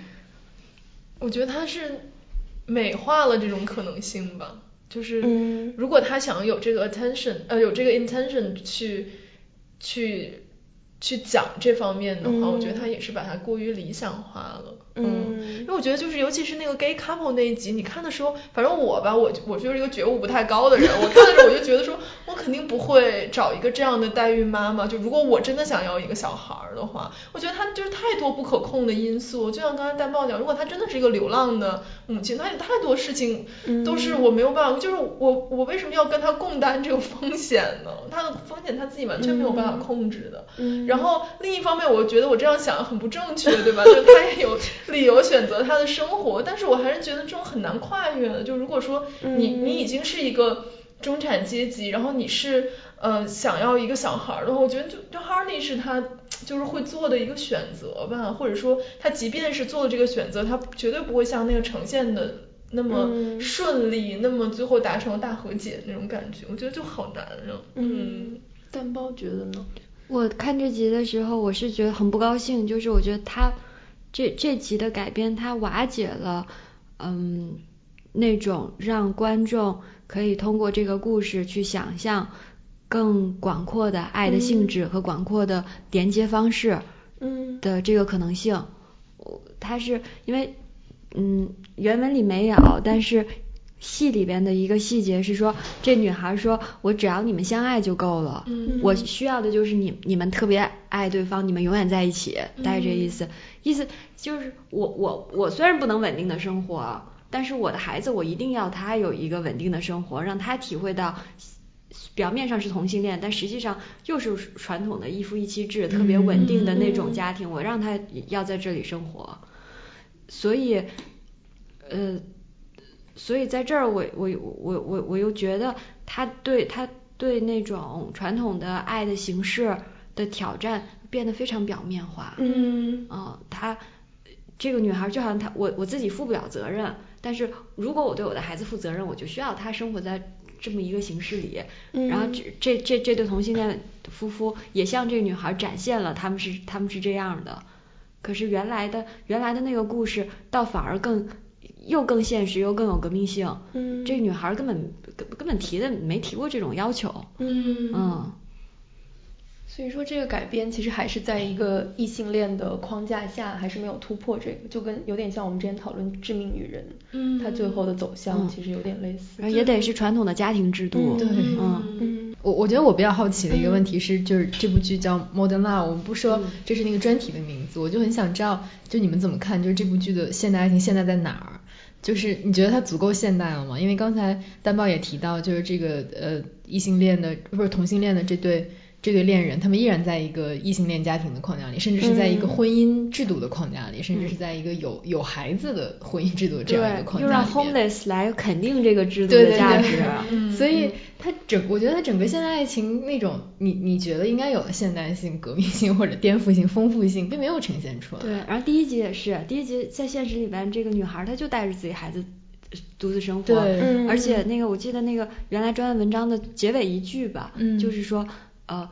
我觉得它是美化了这种可能性吧。就是，如果他想有这个 attention，呃，有这个 intention 去去去讲这方面的话，我觉得他也是把它过于理想化了。嗯，因为我觉得就是，尤其是那个 gay couple 那一集，你看的时候，反正我吧，我我就是一个觉悟不太高的人，我看的时候我就觉得说，我肯定不会找一个这样的代孕妈妈。就如果我真的想要一个小孩儿的话，我觉得他就是太多不可控的因素。就像刚才戴帽讲，如果他真的是一个流浪的母亲，他有太多事情都是我没有办法，就是我我为什么要跟他共担这个风险呢？他的风险他自己完全没有办法控制的。嗯。然后另一方面，我觉得我这样想很不正确，对吧？就他也有。理由选择他的生活，但是我还是觉得这种很难跨越的。就如果说你你已经是一个中产阶级，然后你是呃想要一个小孩儿的话，我觉得就就 Harley 是他就是会做的一个选择吧，或者说他即便是做了这个选择，他绝对不会像那个呈现的那么顺利，那么最后达成大和解那种感觉，我觉得就好难啊。嗯，蛋包觉得呢？我看这集的时候，我是觉得很不高兴，就是我觉得他这这集的改编，它瓦解了，嗯，那种让观众可以通过这个故事去想象更广阔的爱的性质和广阔的连接方式，嗯的这个可能性。它是因为，嗯，原文里没有，但是戏里边的一个细节是说，这女孩说：“我只要你们相爱就够了，嗯我需要的就是你你们特别爱对方，你们永远在一起，大概这意思。意思就是我我我虽然不能稳定的生活，但是我的孩子我一定要他有一个稳定的生活，让他体会到。”表面上是同性恋，但实际上又是传统的一夫一妻制，特别稳定的那种家庭。我让他要在这里生活，所以，呃，所以在这儿我我我我我又觉得他对他对那种传统的爱的形式的挑战变得非常表面化。嗯嗯，他这个女孩就好像她我我自己负不了责任，但是如果我对我的孩子负责任，我就需要他生活在这么一个形式里。嗯然后这这这这对同性恋夫妇也向这个女孩展现了他们是他们是这样的。可是原来的原来的那个故事，倒反而更又更现实又更有革命性。嗯这个女孩根本根根本提的没提过这种要求。嗯嗯。所以说这个改编其实还是在一个异性恋的框架下，还是没有突破这个，就跟有点像我们之前讨论《致命女人》，嗯它最后的走向嗯其实有点类似。然后也得是传统的家庭制度。对嗯。嗯我我觉得我比较好奇的一个问题是，就是这部剧叫《Modern Love》，我们不说这是那个专题的名字，我就很想知道，就你们怎么看，就是这部剧的现代爱情现在在哪儿？就是你觉得它足够现代了吗？因为刚才丹豹也提到，就是这个呃异性恋的不是同性恋的这对这对恋人，他们依然在一个异性恋家庭的框架里，甚至是在一个婚姻制度的框架里，甚至是在一个有有孩子的婚姻制度这样一个框架里面。homeless 来肯定这个制度的价对值。嗯所以它整，我觉得它整个现代爱情那种，你你觉得应该有的现代性、革命性或者颠覆性、丰富性，并没有呈现出来。对，然后第一集也是，第一集在现实里边，这个女孩她就带着自己孩子呃独自生活，对嗯而且那个我记得那个原来专栏文章的结尾一句吧，嗯就是说呃。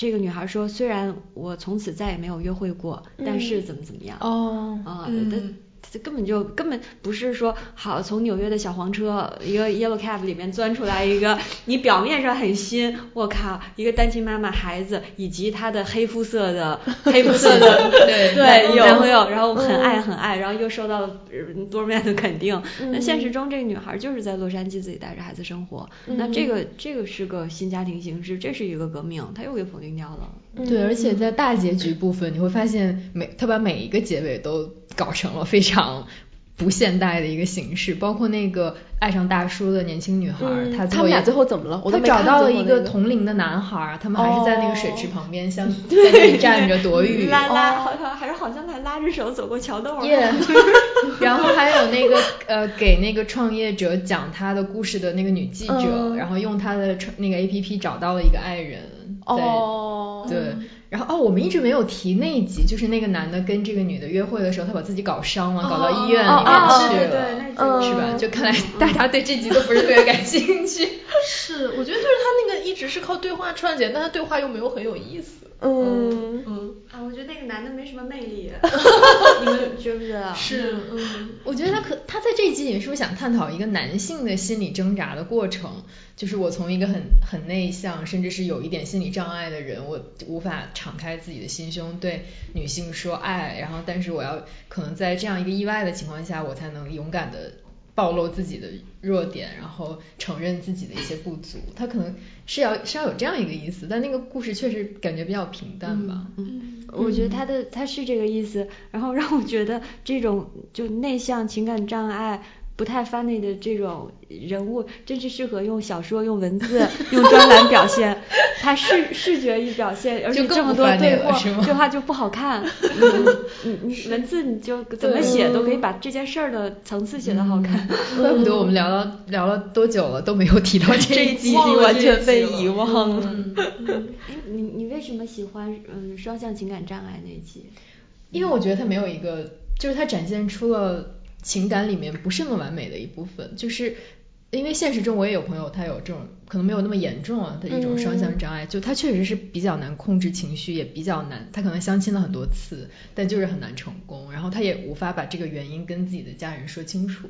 这个女孩说：“虽然我从此再也没有约会过，但是怎么怎么样。”哦啊，嗯这这根本就根本不是说好从纽约的小黄车一个 yellow cab 里面钻出来一个，你表面上很新，我靠，一个单亲妈妈孩子以及她的黑肤色的 黑肤色的对男朋友，然后嗯很爱很爱，然后又受到了呃多面的肯定。那现实中这个女孩就是在洛杉矶自己带着孩子生活，那这个这个是个新家庭形式，这是一个革命，她又给否定掉了。对，而且在大结局部分，你会发现每他把每一个结尾都搞成了非常不现代的一个形式，包括那个爱上大叔的年轻女孩，嗯她他们俩最后怎么了我都她找到了一个同龄的男孩，他们还是在那个水池哦旁边 相在那里站着躲雨。拉拉好像还是好像还拉着手走过桥洞儿。耶然后还有那个呃，给那个创业者讲他的故事的那个女记者，嗯然后用他的创那个 A P P 找到了一个爱人。对哦对，然后哦，我们一直没有提那一集，就是那个男的跟这个女的约会的时候，他把自己搞伤了，搞到医院里面哦哦去了，对对对那集是吧？嗯就看来大家对这集都不是特别感兴趣。是，我觉得就是他那个一直是靠对话串起来，但他对话又没有很有意思。嗯嗯，啊，我觉得那个男的没什么魅力，你们觉不觉得？是，嗯，我觉得他可他在这一集里面是不是想探讨一个男性的心理挣扎的过程？就是我从一个很很内向，甚至是有一点心理障碍的人，我无法敞开自己的心胸对女性说爱，然后但是我要可能在这样一个意外的情况下，我才能勇敢的暴露自己的弱点，然后承认自己的一些不足。他可能是要是要有这样一个意思，但那个故事确实感觉比较平淡吧。嗯，我觉得他的他是这个意思，然后让我觉得这种就内向情感障碍不太 funny 的这种人物，真是适合用小说、用文字、用专栏表现。他视视觉一表现，而且这么多对话，对话就不好看。你你文字你就怎么写都可以把这件事儿的层次写得好看。怪不得我们聊了聊了多久了都没有提到 这一集，完全被遗忘了。你你为什么喜欢嗯双向情感障碍那一集？因为我觉得他没有一个，就是他展现出了情感里面不是那么完美的一部分，就是因为现实中我也有朋友，他有这种可能没有那么严重啊的一种双向障碍，就他确实是比较难控制情绪，也比较难，他可能相亲了很多次，但就是很难成功，然后他也无法把这个原因跟自己的家人说清楚。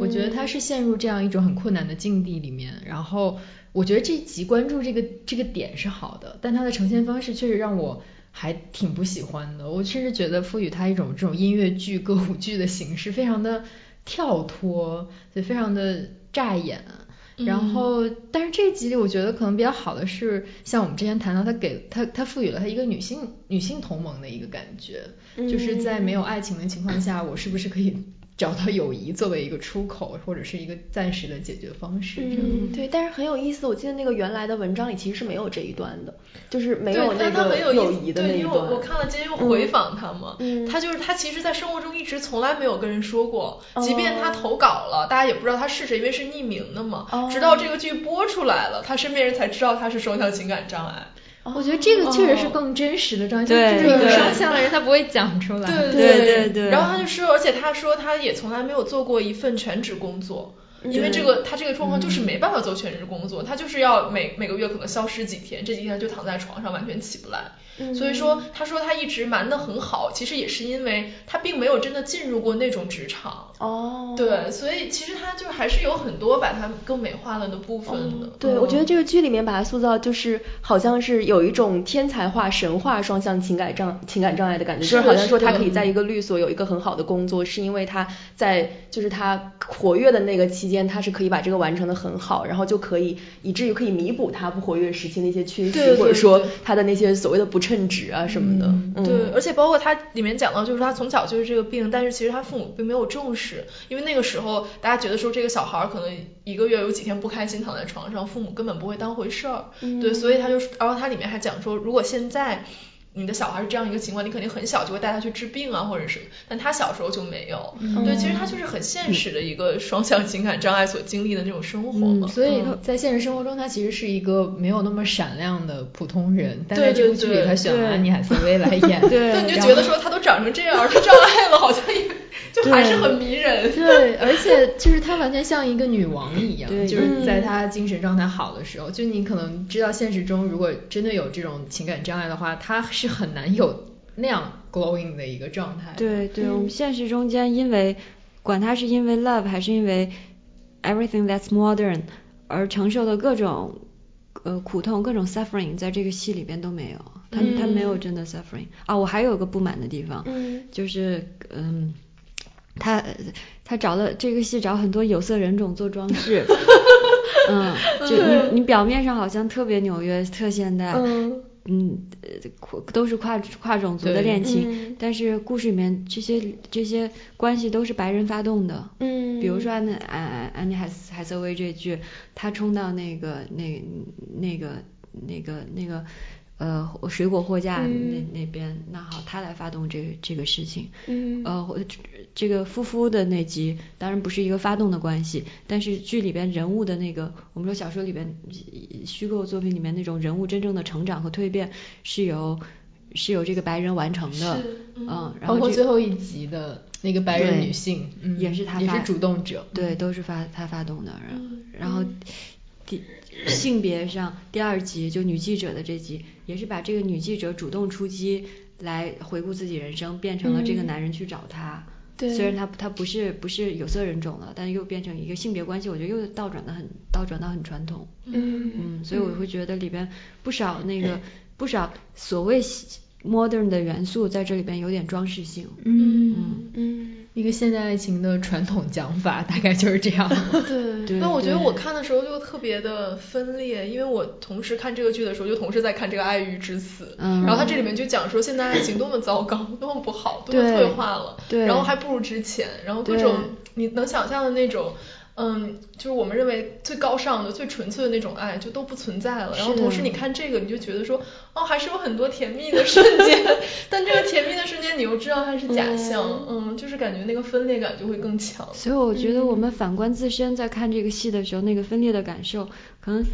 我觉得他是陷入这样一种很困难的境地里面，然后我觉得这集关注这个这个点是好的，但他的呈现方式确实让我。还挺不喜欢的，我甚至觉得赋予它一种这种音乐剧、歌舞剧的形式，非常的跳脱，就非常的扎眼。然后，但是这一集里我觉得可能比较好的是，像我们之前谈到，他给他他赋予了他一个女性女性同盟的一个感觉，就是在没有爱情的情况下，我是不是可以？找到友谊作为一个出口，或者是一个暂时的解决方式。嗯，对，但是很有意思。我记得那个原来的文章里其实是没有这一段的，就是没有那个友谊的那一段。对，因为我我看了今天又回访他嘛，他就是他其实，在生活中一直从来没有跟人说过，即便他投稿了，大家也不知道他是谁，因为是匿名的嘛。直到这个剧播出来了，他身边人才知道他是双向情感障碍。我觉得这个确实是更真实的状态，就是有双向的人他不会讲出来。对对对对。然后他就说，而且他说他也从来没有做过一份全职工作，因为这个他这个状况就是没办法做全职工作，他就是要每每个月可能消失几天，这几天就躺在床上完全起不来。所以说，他说他一直瞒得很好，其实也是因为他并没有真的进入过那种职场。哦。对，所以其实他就还是有很多把它更美化了的部分的。对，我觉得这个剧里面把它塑造就是好像是有一种天才化、神话双向情感障情感障碍的感觉，就是好像说他可以在一个律所有一个很好的工作，是因为他在就是他活跃的那个期间，他是可以把这个完成的很好，然后就可以以至于可以弥补他不活跃时期那些缺失，或者说他的那些所谓的不。称职啊什么的，对，而且包括他里面讲到，就是他从小就是这个病，但是其实他父母并没有重视，因为那个时候大家觉得说这个小孩可能一个月有几天不开心躺在床上，父母根本不会当回事儿，对，所以他就，然后他里面还讲说，如果现在。你的小孩是这样一个情况，你肯定很小就会带他去治病啊，或者什么，但他小时候就没有。对，其实他就是很现实的一个双向情感障碍所经历的那种生活嘛。所以在现实生活中，他其实是一个没有那么闪亮的普通人。但在这部剧里，他选了安妮海瑟薇来演，对，你就觉得说他都长成这样，是障碍了，好像也。就还是很迷人，对，而且就是她完全像一个女王一样，就是在她精神状态好的时候，就你可能知道现实中如果真的有这种情感障碍的话，她是很难有那样 glowing 的一个状态。对对，我们现实中间因为管她是因为 love 还是因为 everything that's modern 而承受的各种呃苦痛、各种 suffering，在这个戏里边都没有，他他没有真的 suffering 啊。我还有个不满的地方，就是嗯。他他找了这个戏找很多有色人种做装饰，嗯，就你你表面上好像特别纽约特现代，嗯，都是跨跨种族的恋情，但是故事里面这些这些关系都是白人发动的，嗯，比如说安安安妮海海瑟薇这句，他冲到那个那那个那个那个。呃，水果货架那那边，那好，他来发动这个这个事情。嗯。呃，这个夫妇的那集，当然不是一个发动的关系，但是剧里边人物的那个，我们说小说里边虚构作品里面那种人物真正的成长和蜕变，是由是由这个白人完成的。是。嗯。包括最后一集的那个白人女性，也是他也是主动者。对，都是发他发动的。然后。第性别上，第二集就女记者的这集，也是把这个女记者主动出击来回顾自己人生，变成了这个男人去找她。对。虽然他他不是不是有色人种了，但又变成一个性别关系，我觉得又倒转的很倒转到很传统。嗯。嗯，所以我会觉得里边不少那个不少所谓 modern 的元素在这里边有点装饰性。嗯嗯嗯。一个现代爱情的传统讲法大概就是这样。对。对那我觉得我看的时候就特别的分裂，因为我同时看这个剧的时候，就同时在看这个《爱欲之死》，嗯然后它这里面就讲说现在爱情多么糟糕，多么不好，多么退化了，对然后还不如之前，然后各种你能想象的那种。嗯，就是我们认为最高尚的、最纯粹的那种爱，就都不存在了。然后同时你看这个，你就觉得说，哦，还是有很多甜蜜的瞬间，但这个甜蜜的瞬间，你又知道它是假象，嗯，就是感觉那个分裂感就会更强。所以我觉得我们反观自身，在看这个戏的时候，那个分裂的感受，可能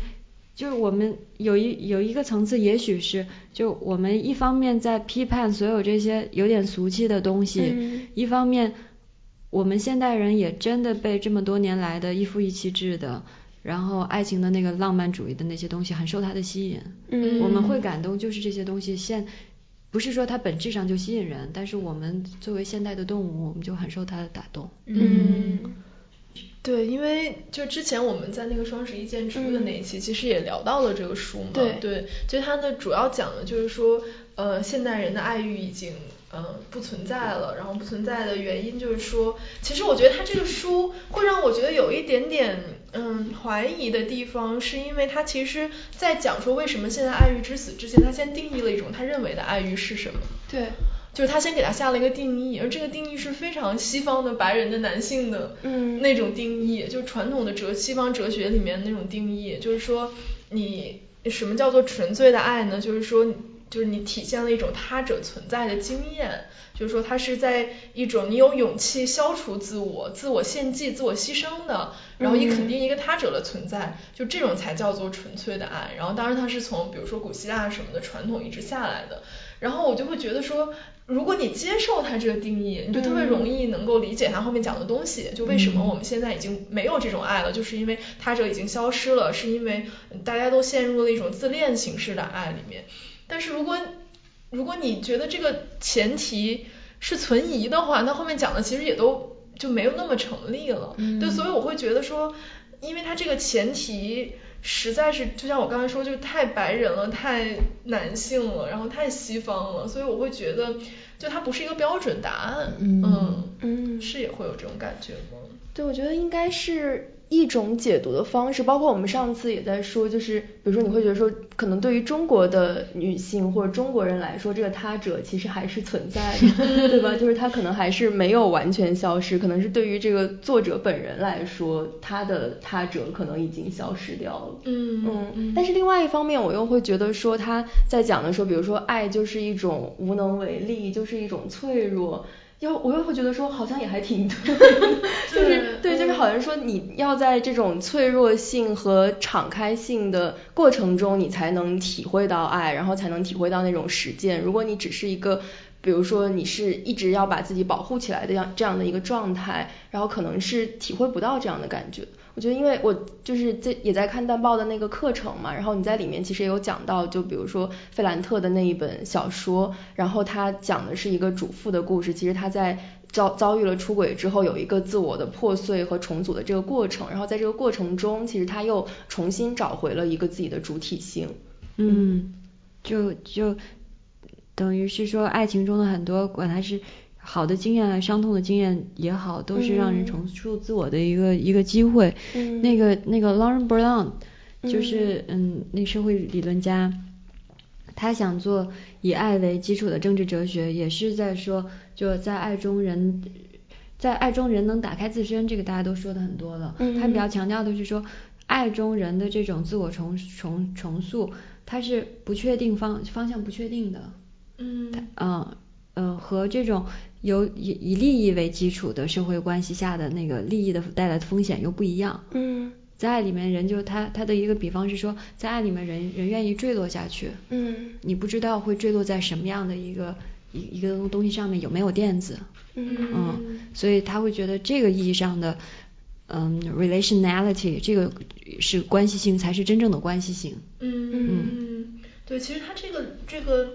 就是我们有一有一个层次，也许是就我们一方面在批判所有这些有点俗气的东西，嗯一方面我们现代人也真的被这么多年来的一夫一妻制的，然后爱情的那个浪漫主义的那些东西很受它的吸引，嗯我们会感动，就是这些东西现。不是说它本质上就吸引人，但是我们作为现代的动物，我们就很受它的打动。嗯对，因为就之前我们在那个双十一见书的那一期，其实也聊到了这个书嘛。对对，就它的主要讲的就是说，呃，现代人的爱欲已经呃不存在了，然后不存在的原因就是说，其实我觉得他这个书会让我觉得有一点点嗯怀疑的地方，是因为他其实在讲说为什么现在爱欲之死之前，他先定义了一种他认为的爱欲是什么。对，就是他先给他下了一个定义，而这个定义是非常西方的白人的男性的嗯那种定义，就是传统的哲西方哲学里面那种定义，就是说你什么叫做纯粹的爱呢？就是说就是你体现了一种他者存在的经验，就是说他是在一种你有勇气消除自我、自我献祭、自我牺牲的，然后以肯定一个他者的存在，就这种才叫做纯粹的爱。然后当然它是从比如说古希腊什么的传统一直下来的，然后我就会觉得说，如果你接受它这个定义，你就特别容易能够理解它后面讲的东西。就为什么我们现在已经没有这种爱了，就是因为他者已经消失了，是因为大家都陷入了一种自恋形式的爱里面。但是如果如果你觉得这个前提是存疑的话，那后面讲的其实也都就没有那么成立了。对，所以我会觉得说，因为它这个前提实在是就像我刚才说，就太白人了，太男性了，然后太西方了，所以我会觉得就它不是一个标准答案。嗯嗯是也会有这种感觉吗？对，我觉得应该是一种解读的方式，包括我们上次也在说，就是比如说你会觉得说，可能对于中国的女性或者中国人来说，这个他者其实还是存在的，对吧？就是他可能还是没有完全消失，可能是对于这个作者本人来说，他的他者可能已经消失掉了。嗯嗯，但是另外一方面，我又会觉得说他在讲的时候，比如说爱就是一种无能为力，就是一种脆弱。又我又会觉得说，好像也还挺对，就是对，就是好像说你要在这种脆弱性和敞开性的过程中，你才能体会到爱，然后才能体会到那种实践。如果你只是一个，比如说你是一直要把自己保护起来的样这样的一个状态，然后可能是体会不到这样的感觉。我觉得，因为我就是在也在看淡报的那个课程嘛，然后你在里面其实也有讲到，就比如说费兰特的那一本小说，然后他讲的是一个主妇的故事，其实他在遭遭遇了出轨之后，有一个自我的破碎和重组的这个过程，然后在这个过程中，其实他又重新找回了一个自己的主体性。嗯，就就等于是说，爱情中的很多，管它是好的经验啊、伤痛的经验也好，都是让人嗯重塑自我的一个、一个机会。嗯那个那个 Lauren Brown 就是嗯，那社会理论家，他想做以爱为基础的政治哲学，也是在说，就在爱中人。在爱中人能打开自身，这个大家都说的很多了。嗯他比较强调的是说，爱中人的这种自我重重重塑，它是不确定方方向不确定的。嗯嗯呃和这种由以以利益为基础的社会关系下的那个利益的带来的风险又不一样。嗯在爱里面，人就他他的一个比方是说，在爱里面人人愿意坠落下去，嗯你不知道会坠落在什么样的一个一一个东西上面有没有垫子，嗯，所以他会觉得这个意义上的嗯 relationality 这个是关系性才是真正的关系性。嗯嗯，对，其实他这个这个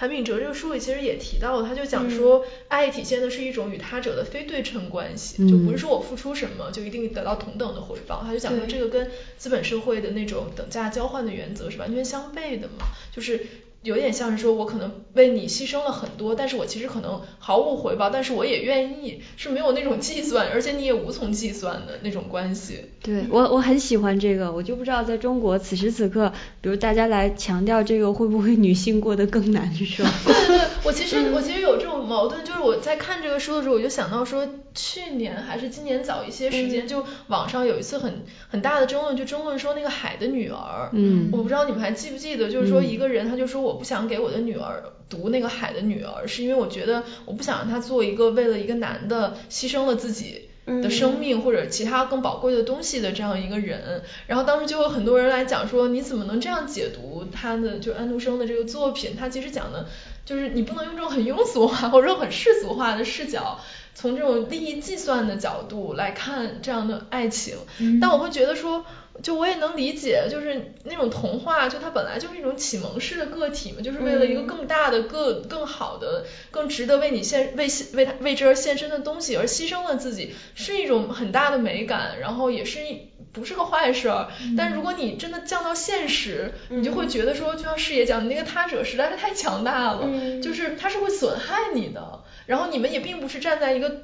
韩炳哲这个书里其实也提到了，他就讲说，爱体现的是一种与他者的非对称关系，就不是说我付出什么就一定得到同等的回报。他就讲说这个跟资本社会的那种等价交换的原则是完全相悖的嘛，就是有点像是说，我可能为你牺牲了很多，但是我其实可能毫无回报，但是我也愿意，是没有那种计算，而且你也无从计算的那种关系。对我我很喜欢这个，我就不知道在中国此时此刻，比如大家来强调这个，会不会女性过得更难受？对对 对，我其实我其实有这种矛盾，就是我在看这个书的时候，我就想到说，去年还是今年早一些时间，就网上有一次很很大的争论，就争论说那个海的女儿，嗯我不知道你们还记不记得，就是说一个人他就说我不想给我的女儿读那个海的女儿，是因为我觉得我不想让她做一个为了一个男的牺牲了自己。的生命或者其他更宝贵的东西的这样一个人，然后当时就有很多人来讲说，你怎么能这样解读他的就安徒生的这个作品？他其实讲的就是你不能用这种很庸俗化或者说很世俗化的视角，从这种利益计算的角度来看这样的爱情。但我会觉得说。就我也能理解，就是那种童话，就它本来就是一种启蒙式的个体嘛，就是为了一个更大的、更更好的、更值得为你献为为他为之而献身的东西而牺牲了自己，是一种很大的美感，然后也是一不是个坏事儿。但如果你真的降到现实，你就会觉得说，就像师爷讲，你那个他者实在是太强大了，就是他是会损害你的，然后你们也并不是站在一个。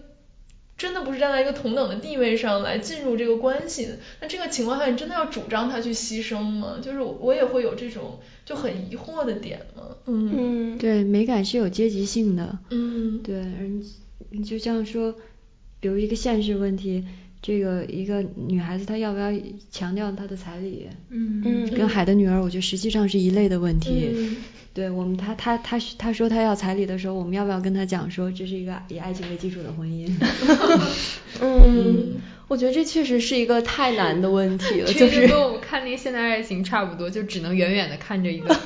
真的不是站在一个同等的地位上来进入这个关系的，那这个情况下，你真的要主张他去牺牲吗？就是我也会有这种就很疑惑的点嘛。嗯，对，美感是有阶级性的。嗯，对，嗯，就像说，比如一个现实问题，这个一个女孩子她要不要强调她的彩礼？嗯。嗯，跟海的女儿，我觉得实际上是一类的问题。对我们，她她她她说她要彩礼的时候，我们要不要跟她讲说这是一个以爱情为基础的婚姻？嗯，我觉得这确实是一个太难的问题了，就是。跟我们看那个现代爱情差不多，就只能远远的看着一个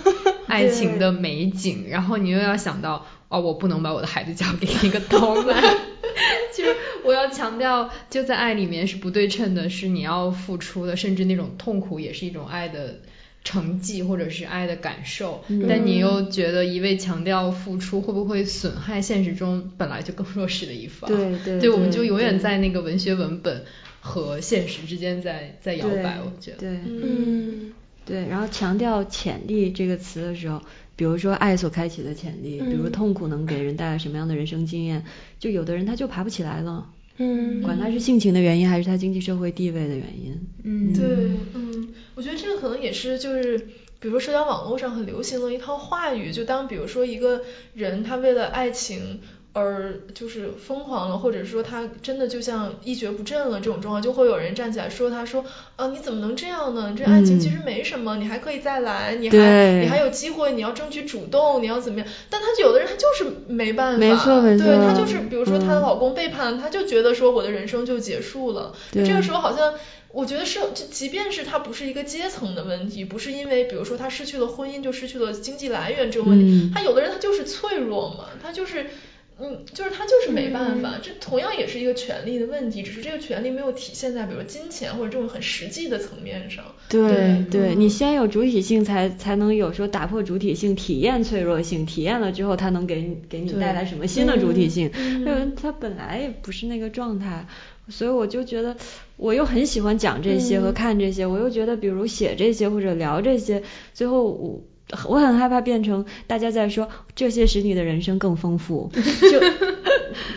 爱情的美景，然后你又要想到哦，我不能把我的孩子交给一个刀男，就是我要强调，就在爱里面是不对称的，是你要付出的，甚至那种痛苦也是一种爱的。成绩或者是爱的感受，但你又觉得一味强调付出会不会损害现实中本来就更弱势的一方？对 对，对，我们就永远在那个文学文本和现实之间在在摇摆，我觉得。对，嗯，对。然后强调潜力这个词的时候，比如说爱所开启的潜力，比如痛苦能给人带来什么样的人生经验，就有的人他就爬不起来了。嗯，管他是性情的原因还是他经济社会地位的原因。嗯，对，嗯，我觉得这个可能也是就是，比如说社交网络上很流行的一套话语，就当比如说一个人他为了爱情。而就是疯狂了，或者说他真的就像一蹶不振了这种状况，就会有人站起来说他说，啊你怎么能这样呢？这爱情其实没什么，你还可以再来，你还你还有机会，你要争取主动，你要怎么样？但他有的人他就是没办法，没错没错，对他就是比如说她的老公背叛，他就觉得说我的人生就结束了，这个时候好像。我觉得是，就即便是他不是一个阶层的问题，不是因为比如说他失去了婚姻就失去了经济来源这种问题，他有的人他就是脆弱嘛，他就是。嗯，就是他就是没办法，这同样也是一个权利的问题，只是这个权利没有体现在比如金钱或者这种很实际的层面上。对对，你先有主体性，才才能有说打破主体性，体验脆弱性，体验了之后，他能给给你带来什么新的主体性？嗯，他本来也不是那个状态，所以我就觉得，我又很喜欢讲这些和看这些，我又觉得，比如写这些或者聊这些，最后我。我很害怕变成大家在说这些使你的人生更丰富，就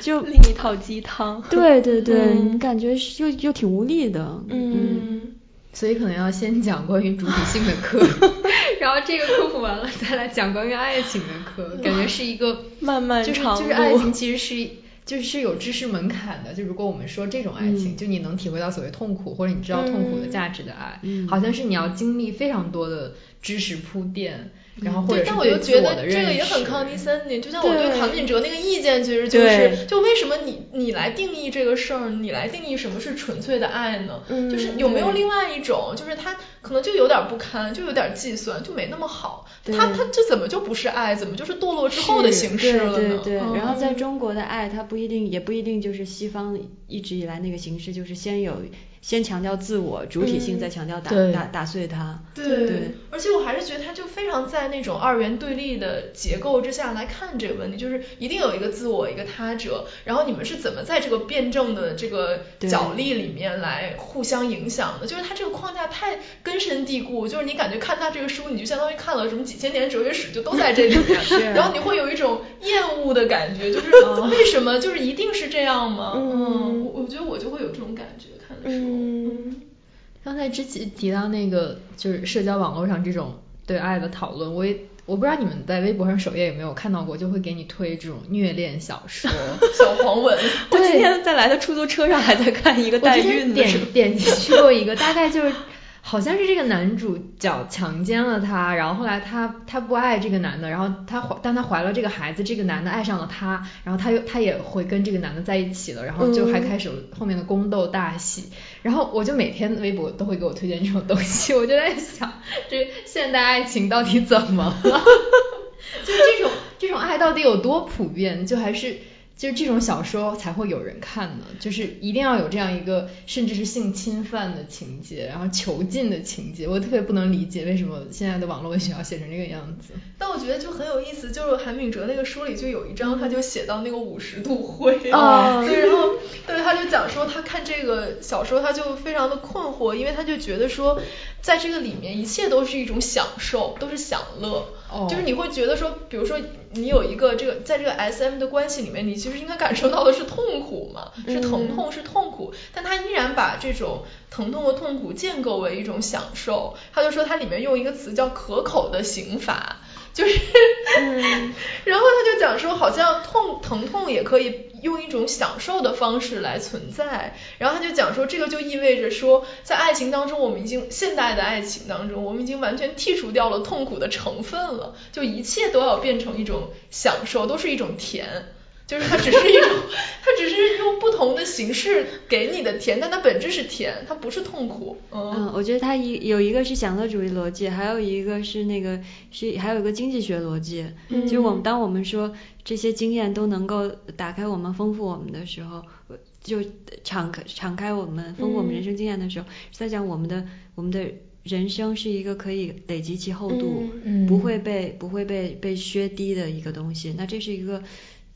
就另一套鸡汤。对对对，你感觉又又挺无力的。嗯，所以可能要先讲关于主体性的课，然后这个科普完了再来讲关于爱情的课，感觉是一个漫漫长路。就是就是爱情其实是就是有知识门槛的，就如果我们说这种爱情，就你能体会到所谓痛苦或者你知道痛苦的价值的爱，好像是你要经历非常多的。知识铺垫，然后或者是对自我的认识。这个也很 condescending，就像我对唐敏哲那个意见，其实就是，就为什么你你来定义这个事儿，你来定义什么是纯粹的爱呢？就是有没有另外一种，就是他可能就有点不堪，就有点计算，就没那么好。他他这怎么就不是爱？怎么就是堕落之后的形式了呢？对对对。然后在中国的爱，它不一定，也不一定就是西方一直以来那个形式，就是先有。先强调自我主体性，嗯。再强调打对。打打碎它。对。对。而且我还是觉得他就非常在那种二元对立的结构之下来看这个问题，就是一定有一个自我，一个他者，然后你们是怎么在这个辩证的这个角力里面来互相影响的？就是他这个框架太根深蒂固，就是你感觉看他这个书，你就相当于看了什么几千年哲学史，就都在这里面，然后你会有一种厌恶的感觉，就是为什么？就是一定是这样吗？嗯，我我觉得我就会有这种感觉，看的时候。嗯刚才之前提到那个就是社交网络上这种对爱的讨论，我也我不知道你们在微博上首页有没有看到过，就会给你推这种虐恋小说。小黄文，我今天在来的出租车上还在看一个代孕的，点点进去过一个，大概就是好像是这个男主角强奸了她，然后后来她她不爱这个男的，然后她怀但她怀了这个孩子，这个男的爱上了她，然后她又她也会跟这个男的在一起了，然后就还开始了后面的宫斗大戏。然后我就每天微博都会给我推荐这种东西，我就在想，这现代爱情到底怎么了？就是这种这种爱到底有多普遍？就还是就是这种小说才会有人看呢？就是一定要有这样一个甚至是性侵犯的情节，然后囚禁的情节，我特别不能理解为什么现在的网络文学要写成这个样子。但我觉得就很有意思，就是韩炳哲那个书里就有一章，他就写到那个五十度灰，哦对，然后对他就讲说他看这个小说他就非常的困惑，因为他就觉得说在这个里面一切都是一种享受，都是享乐，哦。就是你会觉得说，比如说你有一个这个在这个 S M 的关系里面，你其实应该感受到的是痛苦嘛，是疼痛，是痛苦，但他依然把这种疼痛和痛苦建构为一种享受，他就说它里面用一个词叫可口的刑罚。就是，然后他就讲说，好像痛疼痛也可以用一种享受的方式来存在。然后他就讲说，这个就意味着说，在爱情当中，我们已经现代的爱情当中，我们已经完全剔除掉了痛苦的成分了，就一切都要变成一种享受，都是一种甜。就是它只是一种，它只是用不同的形式给你的甜，但它本质是甜，它不是痛苦。嗯嗯，我觉得它一有一个是享乐主义逻辑，还有一个是那个是还有一个经济学逻辑。嗯，就是我们当我们说这些经验都能够打开我们、丰富我们的时候，呃就敞开敞开我们、丰富我们人生经验的时候，是在讲我们的我们的人生是一个可以累积其厚度，嗯不会被不会被被削低的一个东西。那这是一个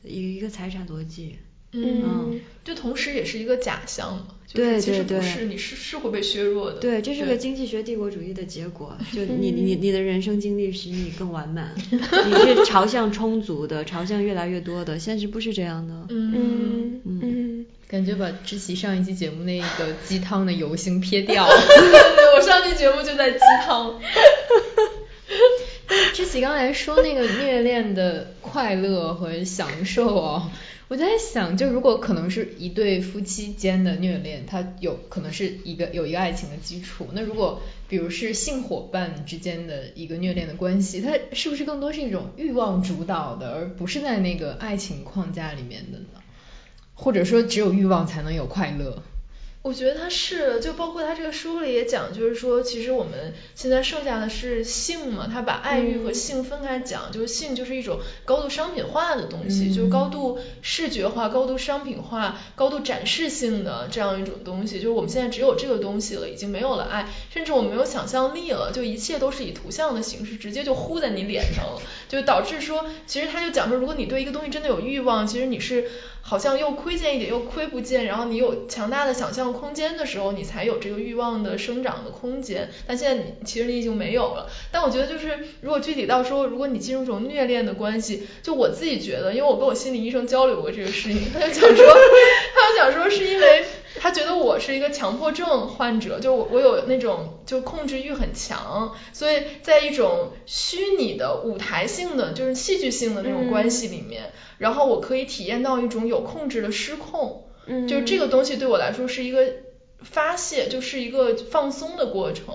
一个财产逻辑。嗯，就同时也是一个假象嘛，就是对其实对对不是，你是是会被削弱的。对，这是个经济学帝国主义的结果。就你你你的人生经历使你更完满，你是朝向充足的，朝向越来越多的。现实不是这样的。嗯，嗯嗯感觉把知琪上一期节目那个鸡汤的油星撇掉了。对，我上期节目就在鸡汤。知琪刚才说那个虐恋的快乐和享受哦，我在想，就如果可能是一对夫妻间的虐恋，它有可能是一个有一个爱情的基础。那如果比如是性伙伴之间的一个虐恋的关系，它是不是更多是一种欲望主导的，而不是在那个爱情框架里面的呢？或者说只有欲望才能有快乐？我觉得他是，就包括他这个书里也讲，就是说，其实我们现在剩下的是性嘛，他把爱欲和性分开讲，就是性就是一种高度商品化的东西，就是高度视觉化、高度商品化、高度展示性的这样一种东西，就是我们现在只有这个东西了，已经没有了爱，甚至我们没有想象力了，就一切都是以图像的形式直接就呼在你脸上了，就导致说，其实他就讲说，如果你对一个东西真的有欲望，其实你是。好像又窥见一点，又窥不见，然后你有强大的想象空间的时候，你才有这个欲望的生长的空间。但现在你其实你已经没有了。但我觉得就是，如果具体到说，如果你进入这种虐恋的关系，就我自己觉得，因为我跟我心理医生交流过这个事情，他就讲说，他就讲说是因为觉得我是一个强迫症患者，就我我有那种就控制欲很强，所以在一种虚拟的舞台性的就是戏剧性的那种关系里面，然后我可以体验到一种有控制的失控，嗯就是这个东西对我来说是一个发泄，就是一个放松的过程。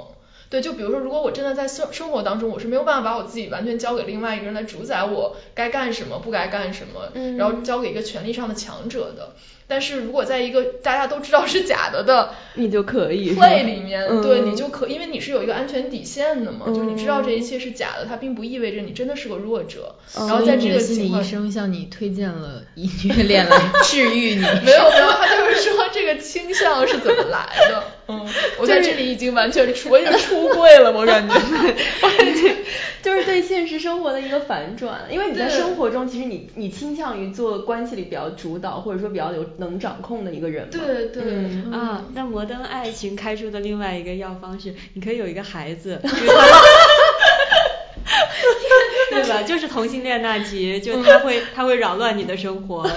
对，就比如说，如果我真的在生生活当中，我是没有办法把我自己完全交给另外一个人来主宰我该干什么，不该干什么，嗯然后交给一个权力上的强者的。但是如果在一个大家都知道是假的的你就可以 play 里面，嗯对你就可，因为你是有一个安全底线的嘛，就是你知道这嗯一切是假的，它并不意味着你真的是个弱者。哦然后在这个心理医，生向你推荐了以虐恋来治愈你。没有没有，他就是说这个倾向是怎么来的？嗯，我在这里已经完全出，我已经出柜了，我感觉。就是对现实生活的一个反转，因为你在生活中，其实你你倾向于做关系里比较主导，或者说比较有能掌控的一个人。对对啊，那摩登爱情开出的另外一个药方是，你可以有一个孩子。对吧？就是同性恋那集，就他会 他会扰乱你的生活，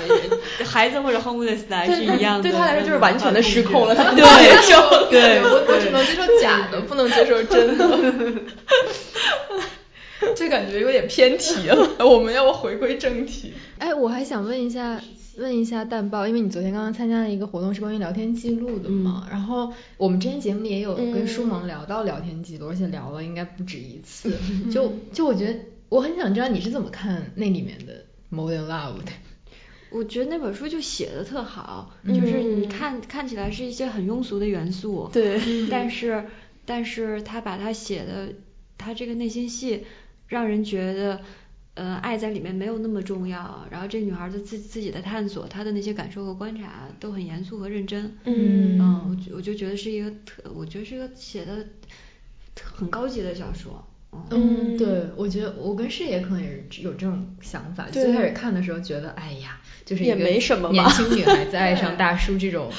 孩子或者 homeless 来是一样的。对他来说就是完全的失控了。对，对 我我只能接受假的，不能接受真的。这感觉有点偏题了，我们要不回归正题？哎，我还想问一下，问一下蛋豹，因为你昨天刚刚参加了一个活动，是关于聊天记录的嘛？然后我们之前节目里也有跟舒萌聊到聊天记录，而且聊了应该不止一次。就就我觉得，我很想知道你是怎么看那里面的 Modern Love 的？我觉得那本书就写的特好，就是你看看起来是一些很庸俗的元素，对，但是但是他把它写的，他这个内心戏。让人觉得，呃，爱在里面没有那么重要。然后这女孩的自自己的探索，她的那些感受和观察都很严肃和认真。嗯，嗯，我我就觉得是一个特，我觉得是一个写的很高级的小说。嗯，对，我觉得我跟师爷可能也是有这种想法。最开始看的时候觉得，哎呀，就是一个年轻女孩子爱 上大叔这种，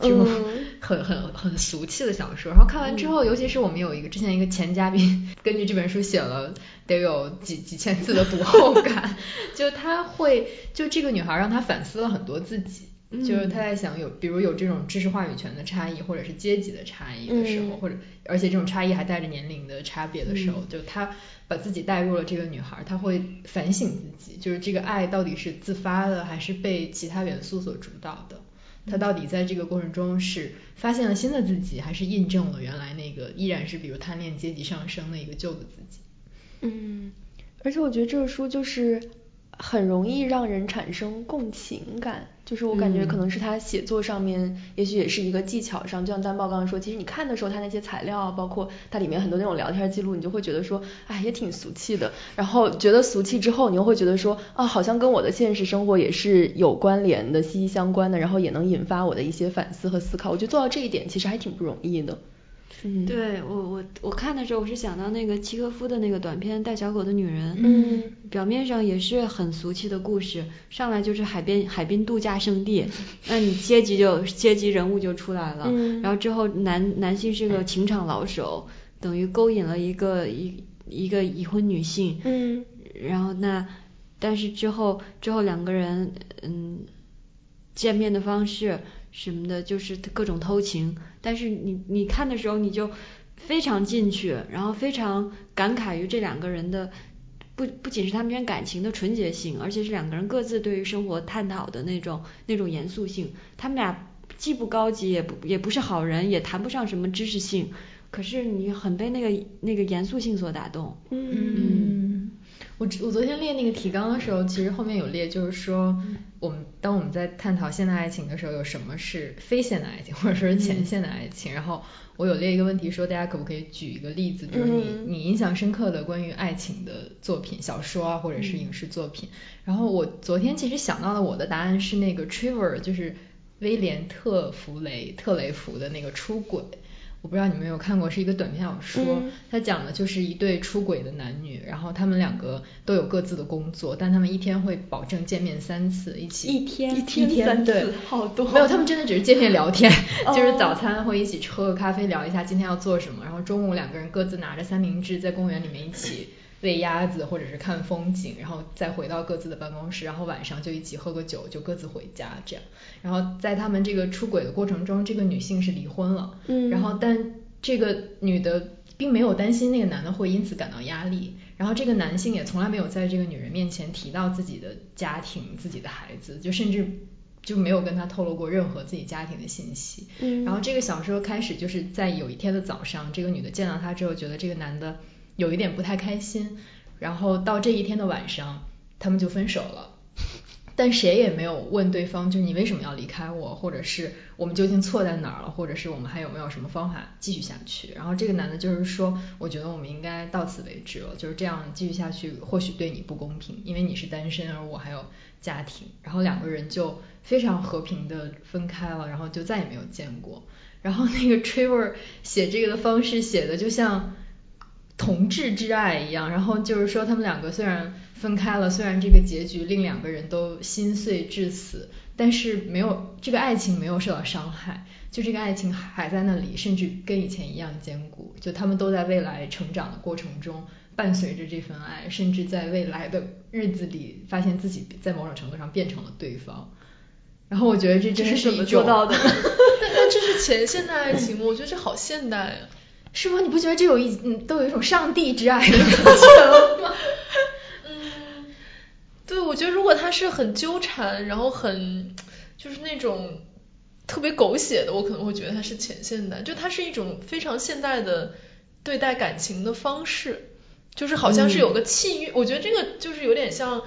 这种很很很俗气的小说。然后看完之后，尤其是我们有一个之前一个前嘉宾，根据这本书写了得有几几千字的读后感，就他会就这个女孩让他反思了很多自己。就是他在想有，比如有这种知识话语权的差异，或者是阶级的差异的时候，或者而且这种差异还带着年龄的差别的时候，就他把自己带入了这个女孩，他会反省自己，就是这个爱到底是自发的，还是被其他元素所主导的？他到底在这个过程中是发现了新的自己，还是印证了原来那个依然是比如贪恋阶级上升的一个旧的自己？嗯，而且我觉得这个书就是。很容易让人产生共情感，就是我感觉可能是他写作上面，也许也是一个技巧上，就像丹豹刚刚说，其实你看的时候，他那些材料，包括它里面很多那种聊天记录，你就会觉得说，哎，也挺俗气的。然后觉得俗气之后，你又会觉得说，啊，好像跟我的现实生活也是有关联的，息息相关的，然后也能引发我的一些反思和思考。我觉得做到这一点其实还挺不容易的。嗯，对我我我看的时候，我是想到那个契诃夫的那个短片《带小狗的女人》，嗯，表面上也是很俗气的故事，上来就是海边海滨度假胜地，那你阶级就阶级人物就出来了，然后之后男男性是个情场老手，等于勾引了一个一一个已婚女性，嗯，然后那但是之后之后两个人嗯见面的方式。什么的，就是各种偷情，但是你你看的时候，你就非常进去，然后非常感慨于这两个人的不不仅是他们之间感情的纯洁性，而且是两个人各自对于生活探讨的那种那种严肃性。他们俩既不高级，也不也不是好人，也谈不上什么知识性，可是你很被那个那个严肃性所打动。嗯。我我昨天列那个提纲的时候，其实后面有列，就是说我们当我们在探讨现代爱情的时候，有什么是非现代爱情，或者说是前现代爱情。然后我有列一个问题，说大家可不可以举一个例子，比如你你印象深刻的关于爱情的作品、小说啊，或者是影视作品。然后我昨天其实想到了我的答案是那个 Trevor，就是威廉特弗雷特雷弗的那个出轨。我不知道你们有看过，是一个短篇小说，它讲的就是一对出轨的男女，然后他们两个都有各自的工作，但他们一天会保证见面三次，一起一天一天三次，好多，没有，他们真的只是见面聊天，就是早餐会一起喝个咖啡聊一下今天要做什么，然后中午两个人各自拿着三明治在公园里面一起。喂鸭子，或者是看风景，然后再回到各自的办公室，然后晚上就一起喝个酒，就各自回家这样。然后在他们这个出轨的过程中，这个女性是离婚了，嗯，然后但这个女的并没有担心那个男的会因此感到压力，然后这个男性也从来没有在这个女人面前提到自己的家庭、自己的孩子，就甚至就没有跟她透露过任何自己家庭的信息。嗯，然后这个小说开始就是在有一天的早上，这个女的见到他之后，觉得这个男的。有一点不太开心，然后到这一天的晚上，他们就分手了。但谁也没有问对方，就是你为什么要离开我，或者是我们究竟错在哪儿了，或者是我们还有没有什么方法继续下去。然后这个男的就是说，我觉得我们应该到此为止了，就是这样继续下去或许对你不公平，因为你是单身，而我还有家庭。然后两个人就非常和平的分开了，然后就再也没有见过。然后那个 Trevor 写这个的方式写的就像同志之爱一样，然后就是说他们两个虽然分开了，虽然这个结局令两个人都心碎至死，但是没有这个爱情没有受到伤害，就这个爱情还在那里，甚至跟以前一样坚固。就他们都在未来成长的过程中伴随着这份爱，甚至在未来的日子里发现自己在某种程度上变成了对方。然后我觉得这真的是怎么做到的？但但这是前现代爱情吗？我觉得这好现代啊。是吗？你不觉得这有一嗯都有一种上帝之爱的 感觉吗？嗯，对，我觉得如果他是很纠缠，然后很就是那种特别狗血的，我可能会觉得他是前现代。就他是一种非常现代的对待感情的方式，就是好像是有个契约。我觉得这个就是有点像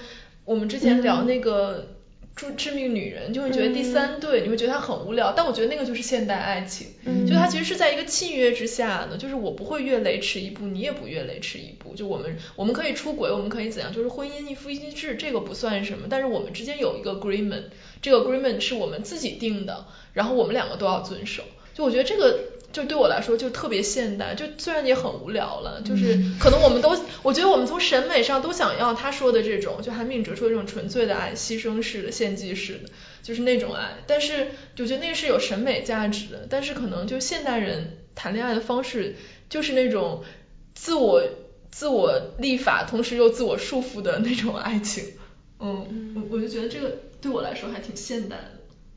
我们之前聊那个。致致命女人就会觉得第三对，你会觉得它很无聊，但我觉得那个就是现代爱情，就它其实是在一个契约之下的，就是我不会越雷池一步，你也不越雷池一步，就我们我们可以出轨，我们可以怎样，就是婚姻一夫一妻制这个不算什么，但是我们之间有一个 agreement，这个 agreement 是我们自己定的，然后我们两个都要遵守，就我觉得这个。就对我来说就特别现代，就虽然也很无聊了，就是可能我们都，我觉得我们从审美上都想要他说的这种，就韩敏哲说的这种纯粹的爱，牺牲式的、献祭式的，就是那种爱。但是我觉得那是有审美价值的，但是可能就现代人谈恋爱的方式就是那种自我自我立法，同时又自我束缚的那种爱情。嗯，我我就觉得这个对我来说还挺现代的。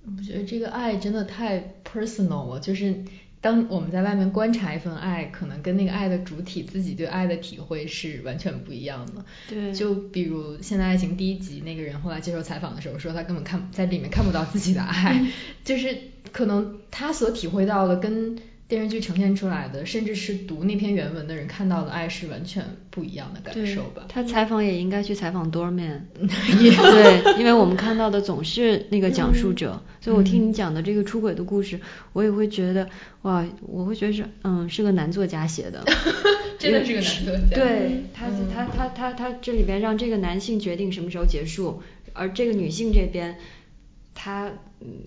我觉得这个爱真的太 personal 了，就是。当我们在外面观察一份爱，可能跟那个爱的主体自己对爱的体会是完全不一样的。对，就比如《现代爱情》第一集那个人后来接受采访的时候说，他根本看在里面看不到自己的爱，就是可能他所体会到的跟。电视剧呈现出来的，甚至是读那篇原文的人看到的爱是完全不一样的感受吧。他采访也应该去采访 Doorman，对，因为我们看到的总是那个讲述者，所以我听你讲的这个出轨的故事，我也会觉得哇，我会觉得是嗯是个男作家写的，真的是个男作家。对他他他他他这里边让这个男性决定什么时候结束，而这个女性这边。他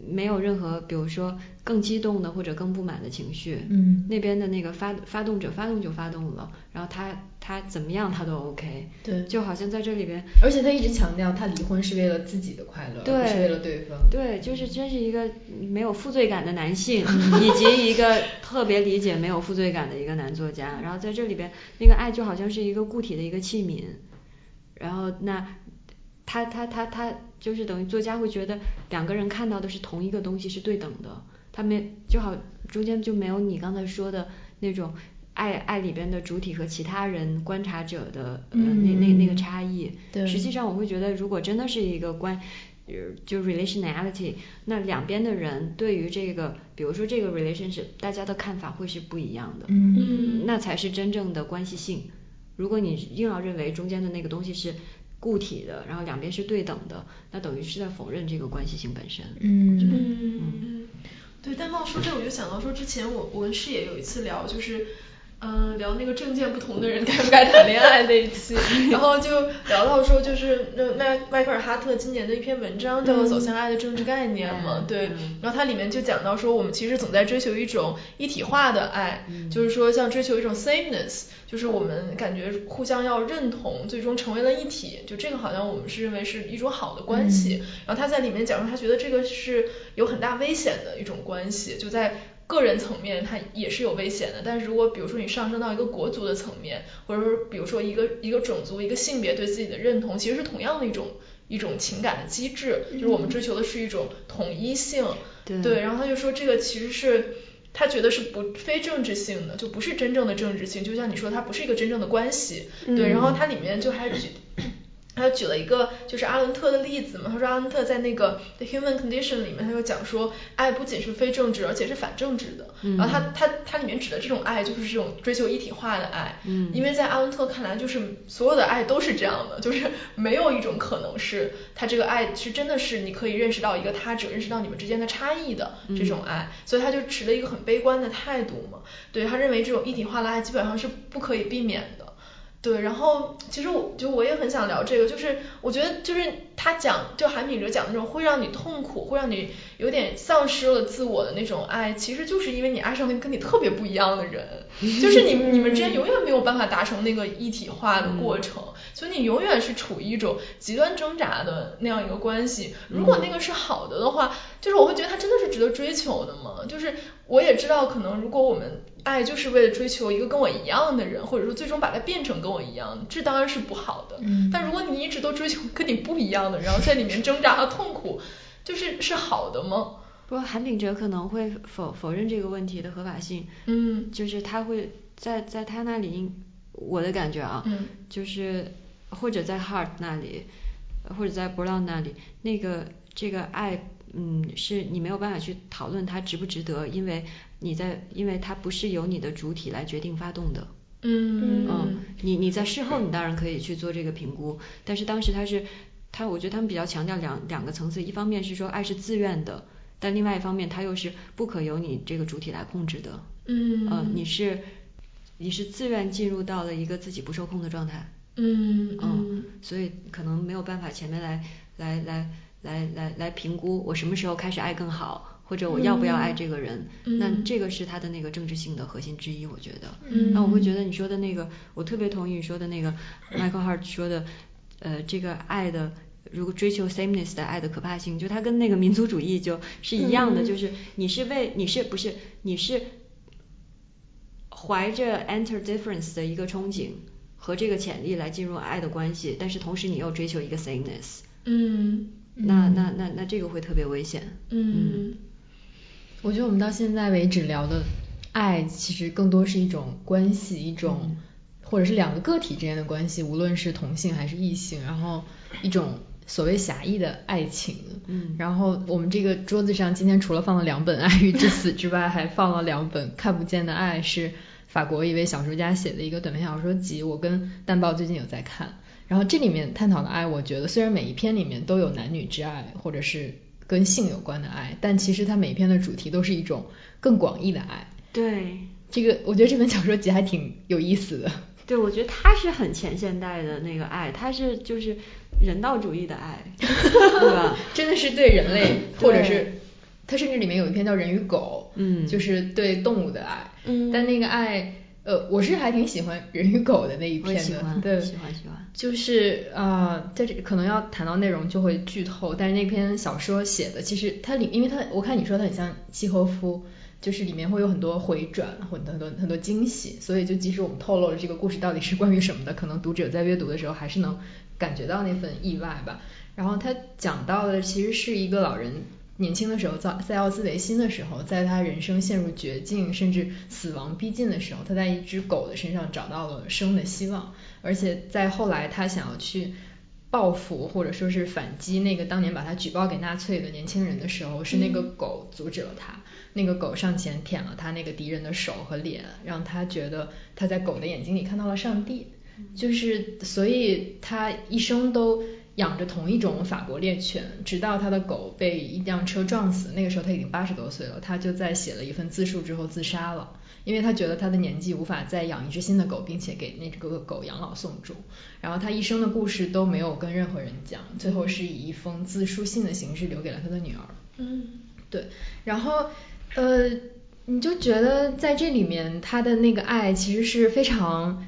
没有任何，比如说更激动的或者更不满的情绪，嗯，那边的那个发发动者发动就发动了，然后他他怎么样他都 OK，对，就好像在这里边，而且他一直强调他离婚是为了自己的快乐，不是为了对方，对，就是真是一个没有负罪感的男性，以及一个特别理解没有负罪感的一个男作家，然后在这里边那个爱就好像是一个固体的一个器皿，然后那。他他他他就是等于作家会觉得两个人看到的是同一个东西是对等的，他没就好中间就没有你刚才说的那种爱爱里边的主体和其他人观察者的呃那那那个差异。对。实际上我会觉得如果真的是一个关就 relationality，那两边的人对于这个比如说这个 relationship 大家的看法会是不一样的。嗯。那才是真正的关系性。如果你硬要认为中间的那个东西是。固体的，然后两边是对等的，那等于是在否认这个关系性本身。嗯嗯，对。但冒说这，我就想到说，之前我我跟师爷有一次聊，就是。嗯，聊那个政见不同的人 该不该谈恋爱那一期，然后就聊到说，就是那迈迈克尔哈特今年的一篇文章叫做《走向爱的政治概念》嘛，对，然后它里面就讲到说，我们其实总在追求一种一体化的爱，就是说像追求一种 sameness，就是我们感觉互相要认同，最终成为了一体，就这个好像我们是认为是一种好的关系。然后他在里面讲说，他觉得这个是有很大危险的一种关系，就在。个人层面它也是有危险的，但是如果比如说你上升到一个国族的层面，或者说比如说一个一个种族、一个性别对自己的认同，其实是同样的一种一种情感的机制，就是我们追求的是一种统一性。对，然后他就说这个其实是他觉得是不非政治性的，就不是真正的政治性，就像你说它不是一个真正的关系。对，然后它里面就还举他举了一个就是阿伦特的例子嘛，他说阿伦特在那个《The Human Condition》里面，他就讲说，爱不仅是非政治，而且是反政治的。嗯然后他他他里面指的这种爱，就是这种追求一体化的爱。嗯因为在阿伦特看来，就是所有的爱都是这样的，就是没有一种可能是他这个爱是真的是你可以认识到一个他者，认识到你们之间的差异的这种爱，所以他就持了一个很悲观的态度嘛。对他认为这种一体化的爱基本上是不可以避免的。对，然后其实我就我也很想聊这个，就是我觉得就是他讲就韩炳哲讲的那种会让你痛苦，会让你有点丧失了自我的那种爱，其实就是因为你爱上了跟你特别不一样的人，就是你你们之间永远没有办法达成那个一体化的过程，所以你永远是处于一种极端挣扎的那样一个关系。如果那个是好的的话，就是我会觉得它真的是值得追求的嘛。就是我也知道，可能如果我们爱就是为了追求一个跟我一样的人，或者说最终把它变成跟我一样，这当然是不好的。嗯但如果你一直都追求跟你不一样的，然后在里面挣扎和痛苦，就是是好的吗？不过韩炳哲可能会否否认这个问题的合法性，嗯就是他会在在他那里，我的感觉啊，嗯就是或者在 Hart 那里，呃或者在 Brown 那里，那个这个爱，嗯，是你没有办法去讨论它值不值得，因为你在，因为它不是由你的主体来决定发动的。嗯嗯，你你在事后你当然可以去做这个评估，但是当时他是他，我觉得他们比较强调两两个层次，一方面是说爱是自愿的，但另外一方面它又是不可由你这个主体来控制的。嗯呃，你是你是自愿进入到了一个自己不受控的状态。嗯嗯，所以可能没有办法前面来来来来来来评估我什么时候开始爱更好，或者我要不要爱这个人。嗯那这个是他的那个政治性的核心之一，我觉得。嗯那我会觉得你说的那个，我特别同意你说的那个 Michael Hart 说的，呃，这个爱的。如果追求 sameness 的爱的可怕性，就它跟那个民族主义就是一样的，嗯就是你是为你是不是你是怀着 enter difference 的一个憧憬和这个潜力来进入爱的关系，但是同时你又追求一个 sameness，嗯那那那那这个会特别危险。嗯我觉得我们到现在为止聊的爱，其实更多是一种关系，一种、嗯或者是两个个体之间的关系，无论是同性还是异性，然后一种所谓狭义的爱情。嗯然后我们这个桌子上今天除了放了两本《爱与至死》之外，还放了两本《看不见的爱》，是法国一位小说家写的一个短篇小说集，我跟蛋豹最近有在看。然后这里面探讨的爱，我觉得虽然每一篇里面都有男女之爱，或者是跟性有关的爱，但其实它每一篇的主题都是一种更广义的爱。对这个我觉得这本小说集还挺有意思的。对，我觉得他是很前现代的那个爱，他是就是人道主义的爱，对吧？真的是对人类，或者是他甚至里面有一篇叫《人与狗》，嗯就是对动物的爱。嗯但那个爱，呃，我是还挺喜欢人与狗的那一篇的，喜欢，对，喜欢喜欢。就是啊、呃在这可能要谈到内容就会剧透，但是那篇小说写的其实它里，因为它我看你说它很像契诃夫，就是里面会有很多回转，很多很多很多惊喜，所以就即使我们透露了这个故事到底是关于什么的，可能读者在阅读的时候还是能感觉到那份意外吧。然后他讲到的其实是一个老人年轻的时候，在在奥斯维辛的时候，在他人生陷入绝境甚至死亡逼近的时候，他在一只狗的身上找到了生的希望，而且在后来他想要去报复或者说是反击那个当年把他举报给纳粹的年轻人的时候，是那个狗阻止了他。那个狗上前舔了他那个敌人的手和脸，让他觉得他在狗的眼睛里看到了上帝。就是所以他一生都养着同一种法国猎犬，直到他的狗被一辆车撞死，那个时候他已经八十多岁了，他就在写了一份自述之后自杀了，因为他觉得他的年纪无法再养一只新的狗，并且给那个狗养老送终。然后他一生的故事都没有跟任何人讲，最后是以一封自书信的形式留给了他的女儿。嗯对，然后呃，你就觉得在这里面他的那个爱其实是非常，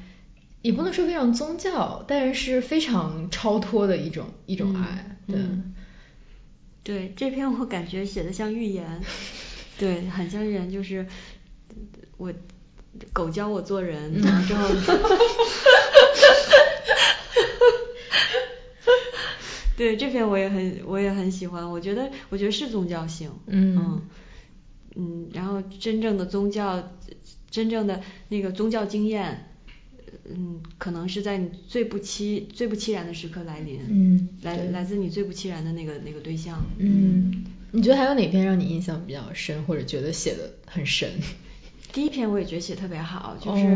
也不能说非常宗教，但是非常超脱的一种一种爱。对，嗯对这篇我感觉写的像寓言，对，很像寓言，就是我狗教我做人，然后之后。对这篇我也很我也很喜欢，我觉得我觉得是宗教性，嗯嗯嗯，然后真正的宗教，真正的那个宗教经验，嗯，可能是在你最不期最不期然的时刻来临，嗯来来自你最不期然的那个那个对象，嗯，你觉得还有哪篇让你印象比较深，或者觉得写的很神？第一篇我也觉得写特别好，就是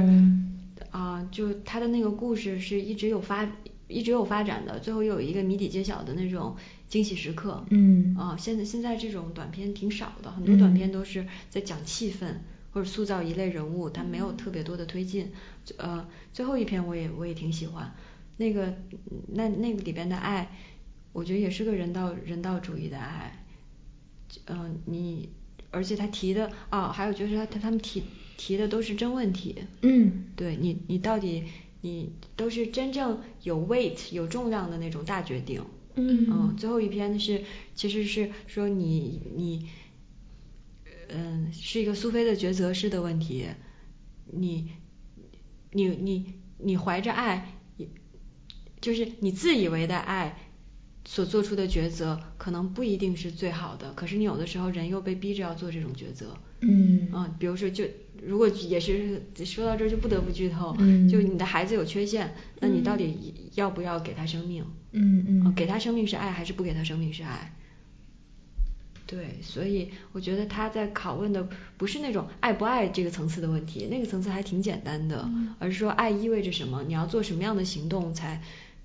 啊、哦就他的那个故事是一直有发一直有发展的，最后又有一个谜底揭晓的那种惊喜时刻。嗯啊、现在现在这种短片挺少的，很多短片都是在讲气氛。或者塑造一类人物，它没有特别多的推进。呃，最后一篇我也我也挺喜欢，那个那那个里边的爱，我觉得也是个人道人道主义的爱。嗯、你而且他提的啊，还有就是他他他们提提的都是真问题。嗯对你你到底你都是真正有 weight 有重量的那种大决定。嗯最后一篇是其实是说你你嗯是一个苏菲的抉择式的问题，你你你你怀着爱，就是你自以为的爱所做出的抉择，可能不一定是最好的，可是你有的时候人又被逼着要做这种抉择。嗯嗯，比如说就如果也是说到这儿就不得不剧透，嗯就你的孩子有缺陷，那你到底要不要给他生命？嗯嗯呃给他生命是爱，还是不给他生命是爱？对，所以我觉得他在拷问的不是那种爱不爱这个层次的问题，那个层次还挺简单的，而是说爱意味着什么，你要做什么样的行动才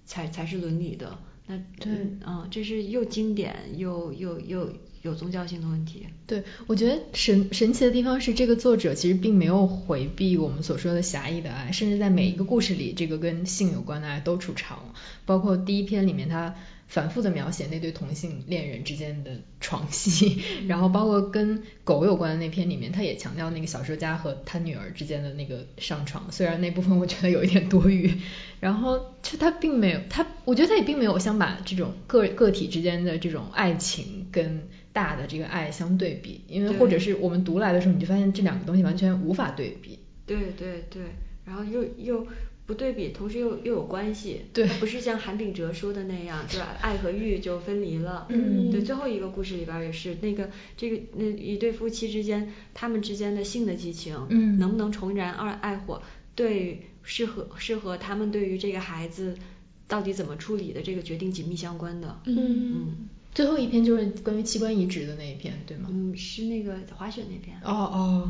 才才是伦理的。那对嗯，这是又经典又又又有宗教性的问题。对，我觉得神神奇的地方是，这个作者其实并没有回避我们所说的狭义的爱，甚至在每一个故事里，这个跟性有关的爱都出场。包括第一篇里面，他反复的描写那对同性恋人之间的床戏，然后包括跟狗有关的那篇里面，他也强调那个小说家和他女儿之间的那个上床，虽然那部分我觉得有一点多余，然后就他并没有他，我觉得他也并没有想把这种个个体之间的这种爱情跟大的这个爱相对比，因为或者是我们读来的时候，你就发现这两个东西完全无法对比。对对对，然后又又不对比，同时又又有关系。对不是像韩炳哲说的那样，就是 爱和欲就分离了。嗯对，最后一个故事里边也是那个这个那一对夫妻之间，他们之间的性的激情，嗯能不能重燃二爱火，对适合适合他们对于这个孩子到底怎么处理的这个决定紧密相关的。嗯嗯最后一篇就是关于器官移植的那一篇，对吗？嗯，是那个滑雪那篇。哦哦，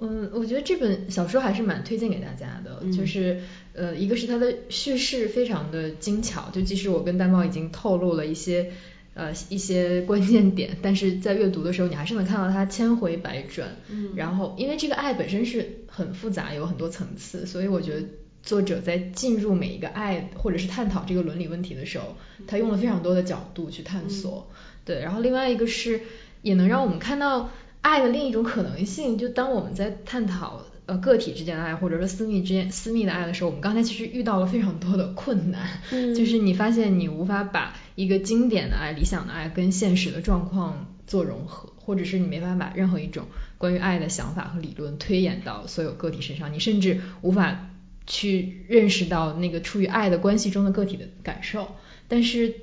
嗯，我觉得这本小说还是蛮推荐给大家的，嗯就是呃，一个是它的叙事非常的精巧，就即使我跟丹猫已经透露了一些呃一些关键点，但是在阅读的时候，你还是能看到它千回百转，嗯然后因为这个爱本身是很复杂，有很多层次，所以我觉得。作者在进入每一个爱或者是探讨这个伦理问题的时候，他用了非常多的角度去探索。对，然后另外一个是也能让我们看到爱的另一种可能性。就当我们在探讨呃个体之间的爱，或者说私密之间私密的爱的时候，我们刚才其实遇到了非常多的困难。嗯就是你发现你无法把一个经典的爱、理想的爱跟现实的状况做融合，或者是你没法把任何一种关于爱的想法和理论推演到所有个体身上，你甚至无法去认识到那个处于爱的关系中的个体的感受。但是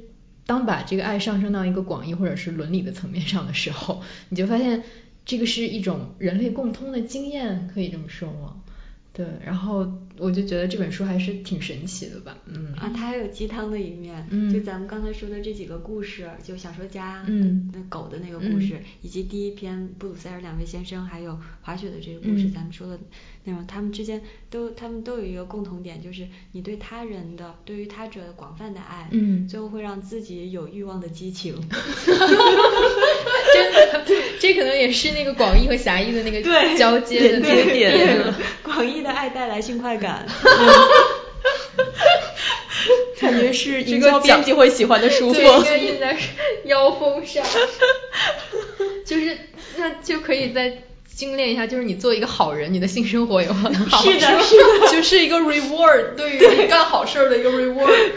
当把这个爱上升到一个广义或者是伦理的层面上的时候，你就发现这个是一种人类共通的经验，可以这么说吗？对，然后我就觉得这本书还是挺神奇的吧，嗯。啊，它还有鸡汤的一面，嗯。就咱们刚才说的这几个故事，就小说家，嗯。那狗的那个故事，嗯。以及第一篇布鲁塞尔两位先生还有滑雪的这个故事，嗯咱们说的内容，他们之间都他们都有一个共同点，就是你对他人的对于他者的广泛的爱，嗯。最后会让自己有欲望的激情。真的，这可能也是那个广义和狭义的那个对交接的那个点了。广义的爱带来性快感，感觉是营销编辑会喜欢的书 对，应风。该印在腰封上，就是那就可以再精炼一下，就是你做一个好人，你的性生活有很好。是的，是的。就是一个 reward，对于你干好事儿的一个 reward。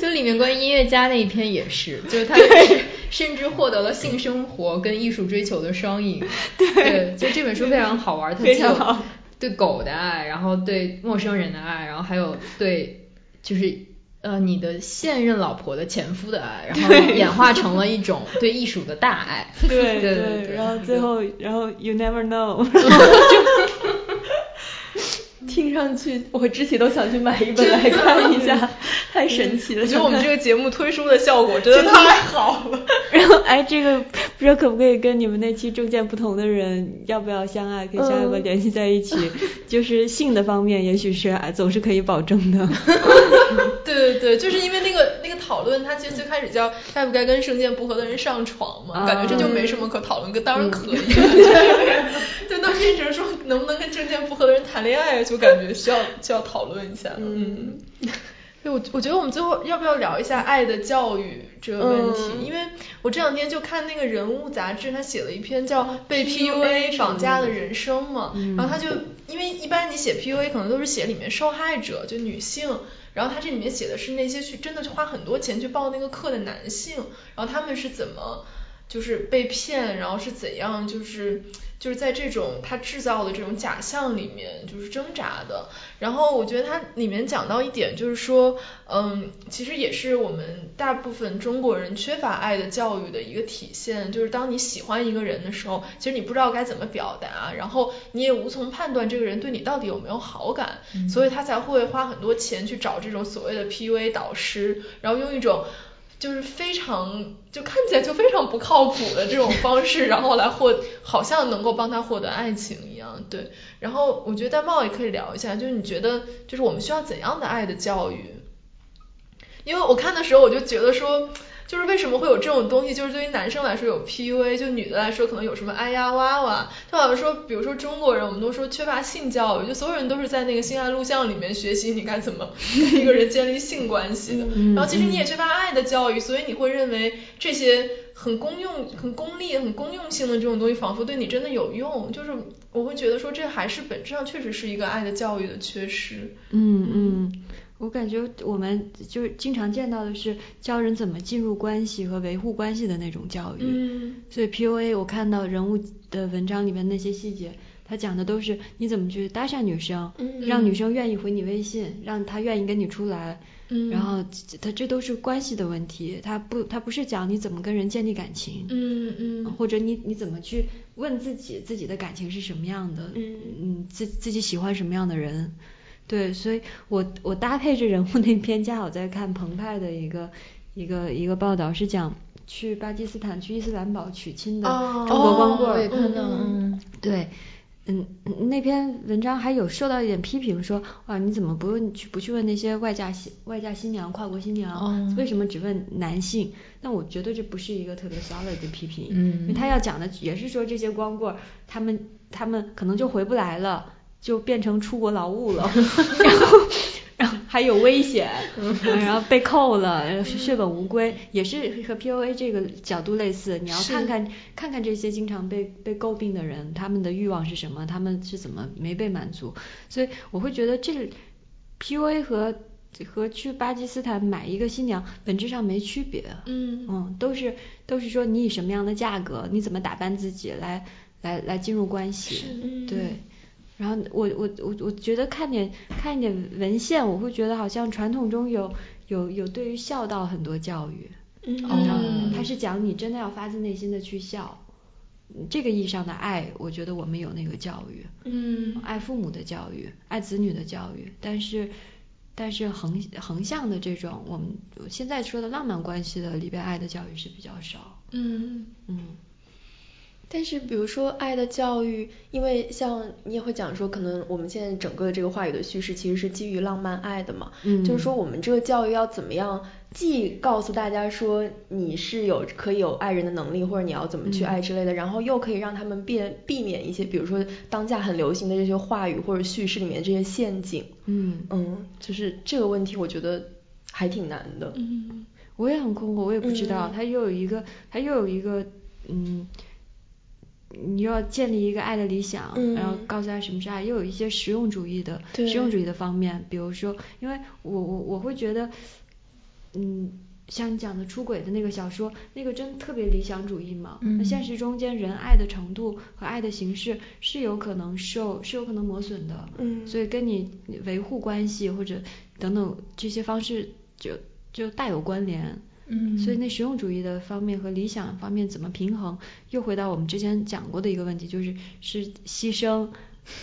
就里面关于音乐家那一篇也是，就是他甚甚至获得了性生活跟艺术追求的双赢。对，就这本书非常好玩，它既有非常好对狗的爱，然后对陌生人的爱，然后还有对就是。呃，你的现任老婆的前夫的爱，然后演化成了一 种对艺术的大爱。对对对，然后最后，然后 you never know，听上去我之前都想去买一本来看一下，太神奇了。我觉得我们这个节目推书的效果真的 太好了。然后哎，这个不知道可不可以跟你们那期政见不同的人要不要相爱，可以相爱吧联系在一起。就是性的方面，也许是总是可以保证的。对对对，就是因为那个那个讨论，它其实最开始叫该不该跟圣剑不合的人上床嘛，感觉这就没什么可讨论，跟当然可以。对，那变成说能不能跟证件不合的人谈恋爱，就感觉需要需要讨论一下。嗯，对，我我觉得我们最后要不要聊一下爱的教育这个问题？因为我这两天就看那个人物杂志，他写了一篇叫《被 PUA 绑架的人生》嘛，然后他就因为一般你写 PUA 可能都是写里面受害者，就女性，然后他这里面写的是那些去真的去花很多钱去报那个课的男性，然后他们是怎么就是被骗，然后是怎样就是。就是在这种他制造的这种假象里面，就是挣扎的。然后我觉得它里面讲到一点，就是说，嗯，其实也是我们大部分中国人缺乏爱的教育的一个体现。就是当你喜欢一个人的时候，其实你不知道该怎么表达，然后你也无从判断这个人对你到底有没有好感，所以他才会花很多钱去找这种所谓的 PUA 导师，然后用一种。就是非常就看起来就非常不靠谱的这种方式，然后来获，好像能够帮他获得爱情一样，对。然后我觉得戴帽也可以聊一下，就是你觉得就是我们需要怎样的爱的教育？因为我看的时候我就觉得说。就是为什么会有这种东西？就是对于男生来说有 PUA，就女的来说可能有什么哎呀哇哇。就好像说，比如说中国人，我们都说缺乏性教育，就所有人都是在那个性爱录像里面学习你该怎么跟一个人建立性关系的。然后其实你也缺乏爱的教育，所以你会认为这些很公用、很功利、很公用性的这种东西仿佛对你真的有用。就是我会觉得说，这还是本质上确实是一个爱的教育的缺失。嗯嗯。我感觉我们就是经常见到的是教人怎么进入关系和维护关系的那种教育，嗯，所以 PUA 我看到人物的文章里面那些细节，他讲的都是你怎么去搭讪女生，让女生愿意回你微信，让她愿意跟你出来，嗯，然后他这都是关系的问题，他不他不是讲你怎么跟人建立感情，嗯嗯，或者你你怎么去问自己自己的感情是什么样的，嗯。嗯自自己喜欢什么样的人。对，所以我我搭配着人物那篇，恰好在看澎湃的一个一个一个报道，是讲去巴基斯坦去伊斯兰堡娶亲的中国光棍。我也看到，嗯，对，嗯，那篇文章还有受到一点批评，说哇你怎么不问去不去问那些外嫁新外嫁新娘跨国新娘，为什么只问男性？那我觉得这不是一个特别 solid 的批评，嗯，因为他要讲的也是说这些光棍他们他们可能就回不来了。就变成出国劳务了，然后然后还有危险，然后被扣了，血本无归，也是和 PUA 这个角度类似。你要看看看看这些经常被被诟病的人，他们的欲望是什么，他们是怎么没被满足。所以我会觉得这 PUA 和和去巴基斯坦买一个新娘本质上没区别。嗯嗯，都是都是说你以什么样的价格，你怎么打扮自己来来来进入关系。对。然后我我我我觉得看点看一点文献，我会觉得好像传统中有有有对于孝道很多教育，嗯，他是讲你真的要发自内心的去孝，这个意义上的爱，我觉得我们有那个教育，嗯，爱父母的教育，爱子女的教育，但是但是横横向的这种我们现在说的浪漫关系的里边爱的教育是比较少，嗯嗯。但是，比如说爱的教育，因为像你也会讲说，可能我们现在整个的这个话语的叙事其实是基于浪漫爱的嘛，嗯，就是说我们这个教育要怎么样，既告诉大家说你是有可以有爱人的能力，或者你要怎么去爱之类的，然后又可以让他们避避免一些，比如说当下很流行的这些话语或者叙事里面这些陷阱，嗯嗯，就是这个问题，我觉得还挺难的，嗯，我也很困惑，我也不知道，他又有一个，他又有一个，嗯。你要建立一个爱的理想，然后告诉他什么是爱，又有一些实用主义的实用主义的方面，比如说，因为我我我会觉得，嗯，像你讲的出轨的那个小说，那个真特别理想主义嘛，那现实中间人爱的程度和爱的形式是有可能受是有可能磨损的，嗯，所以跟你维护关系或者等等这些方式就就大有关联。嗯，所以那实用主义的方面和理想方面怎么平衡，又回到我们之前讲过的一个问题，就是是牺牲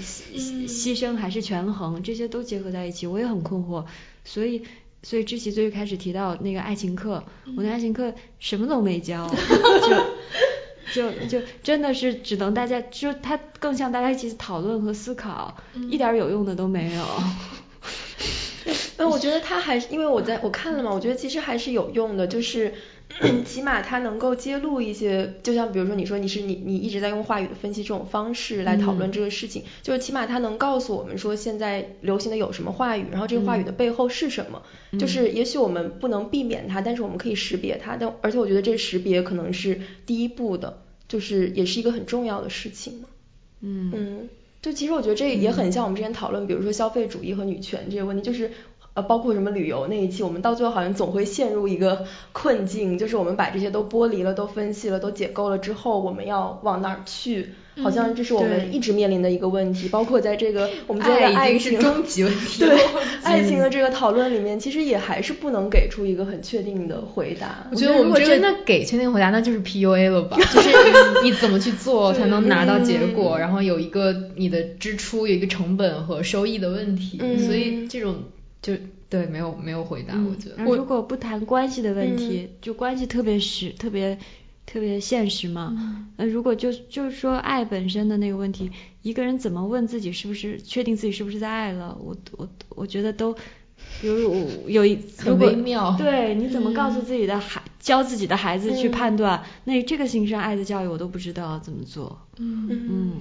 牺牺牲还是权衡，这些都结合在一起，我也很困惑。所以，所以知琪最开始提到那个爱情课，我的爱情课什么都没教，就就就真的是只能大家就它更像大家一起讨论和思考，一点有用的都没有。那我觉得他还是因为我在我看了嘛，我觉得其实还是有用的，就是 起码他能够揭露一些，就像比如说你说你是你你一直在用话语的分析这种方式来讨论这个事情，就是起码他能告诉我们说现在流行的有什么话语，然后这个话语的背后是什么，就是也许我们不能避免它，但是我们可以识别它，但而且我觉得这识别可能是第一步的，就是也是一个很重要的事情嘛。嗯。嗯，就其实我觉得这也很像我们之前讨论，比如说消费主义和女权这些问题，就是。呃，包括什么旅游那一期，我们到最后好像总会陷入一个困境，就是我们把这些都剥离了、都分析了、都解构了之后，我们要往哪儿去？好像这是我们一直面临的一个问题。包括在这个我们这个爱情终极问题，对爱情的这个讨论里面，其实也还是不能给出一个很确定的回答。我觉得我们真的给确定回答，那就是 PUA 了吧？就是你怎么去做才能拿到结果，然后有一个你的支出有一个成本和收益的问题，所以这种。就对，没有没有回答，我觉得。如果不谈关系的问题，就关系特别实，特别特别现实嘛。那如果就就是说爱本身的那个问题，一个人怎么问自己是不是确定自己是不是在爱了？我我我觉得都，比如有一很微妙。对，你怎么告诉自己的孩教自己的孩子去判断？那这个形式上爱的教育我都不知道怎么做。嗯嗯。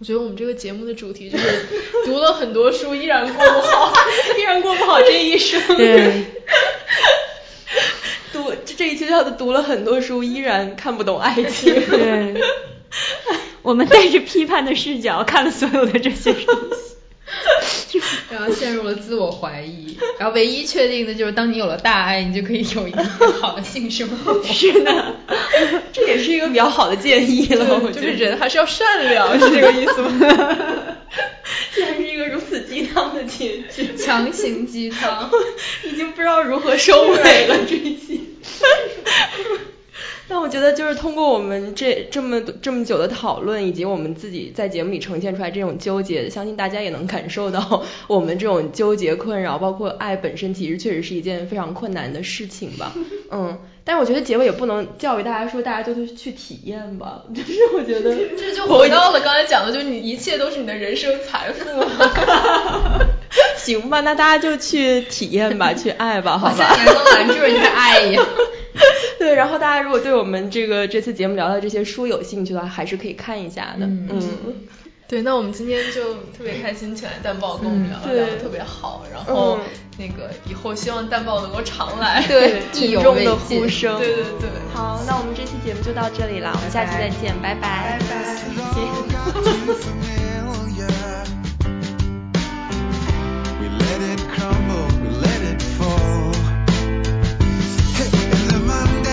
我觉得我们这个节目的主题就是 读了很多书依然过不好，依然过不好这一生。对，读这这一期叫的读了很多书依然看不懂爱情。对，我们带着批判的视角看了所有的这些东西。然后陷入了自我怀疑，然后唯一确定的就是当你有了大爱，你就可以有一个好的性生活。是的，这也是一个比较好的建议了。就是人还是要善良，是这个意思吗？竟然是一个如此鸡汤的结局，强行鸡汤，已经不知道如何收尾了这一期。但我觉得，就是通过我们这这么这么久的讨论，以及我们自己在节目里呈现出来这种纠结，相信大家也能感受到我们这种纠结困扰。包括爱本身，其实确实是一件非常困难的事情吧。嗯，但是我觉得结尾也不能教育大家说，大家就去体验吧。就是我觉得这就回到了刚才讲的，就是你一切都是你的人生财富。行吧，那大家就去体验吧，去爱吧，好吧。你能拦住人家爱一样。对，然后大家如果对我们这个这次节目聊的这些书有兴趣的话，还是可以看一下的。嗯，对，那我们今天就特别开心，请来蛋豹跟我们聊，聊的特别好。然后那个以后希望蛋豹能够常来，对，群众的呼声。对对对。好，那我们这期节目就到这里了，我们下期再见，拜拜。拜拜。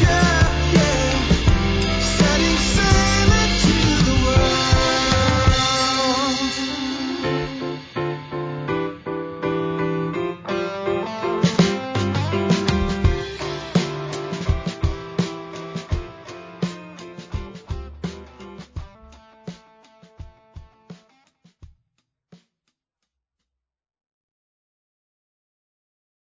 yeah, yeah.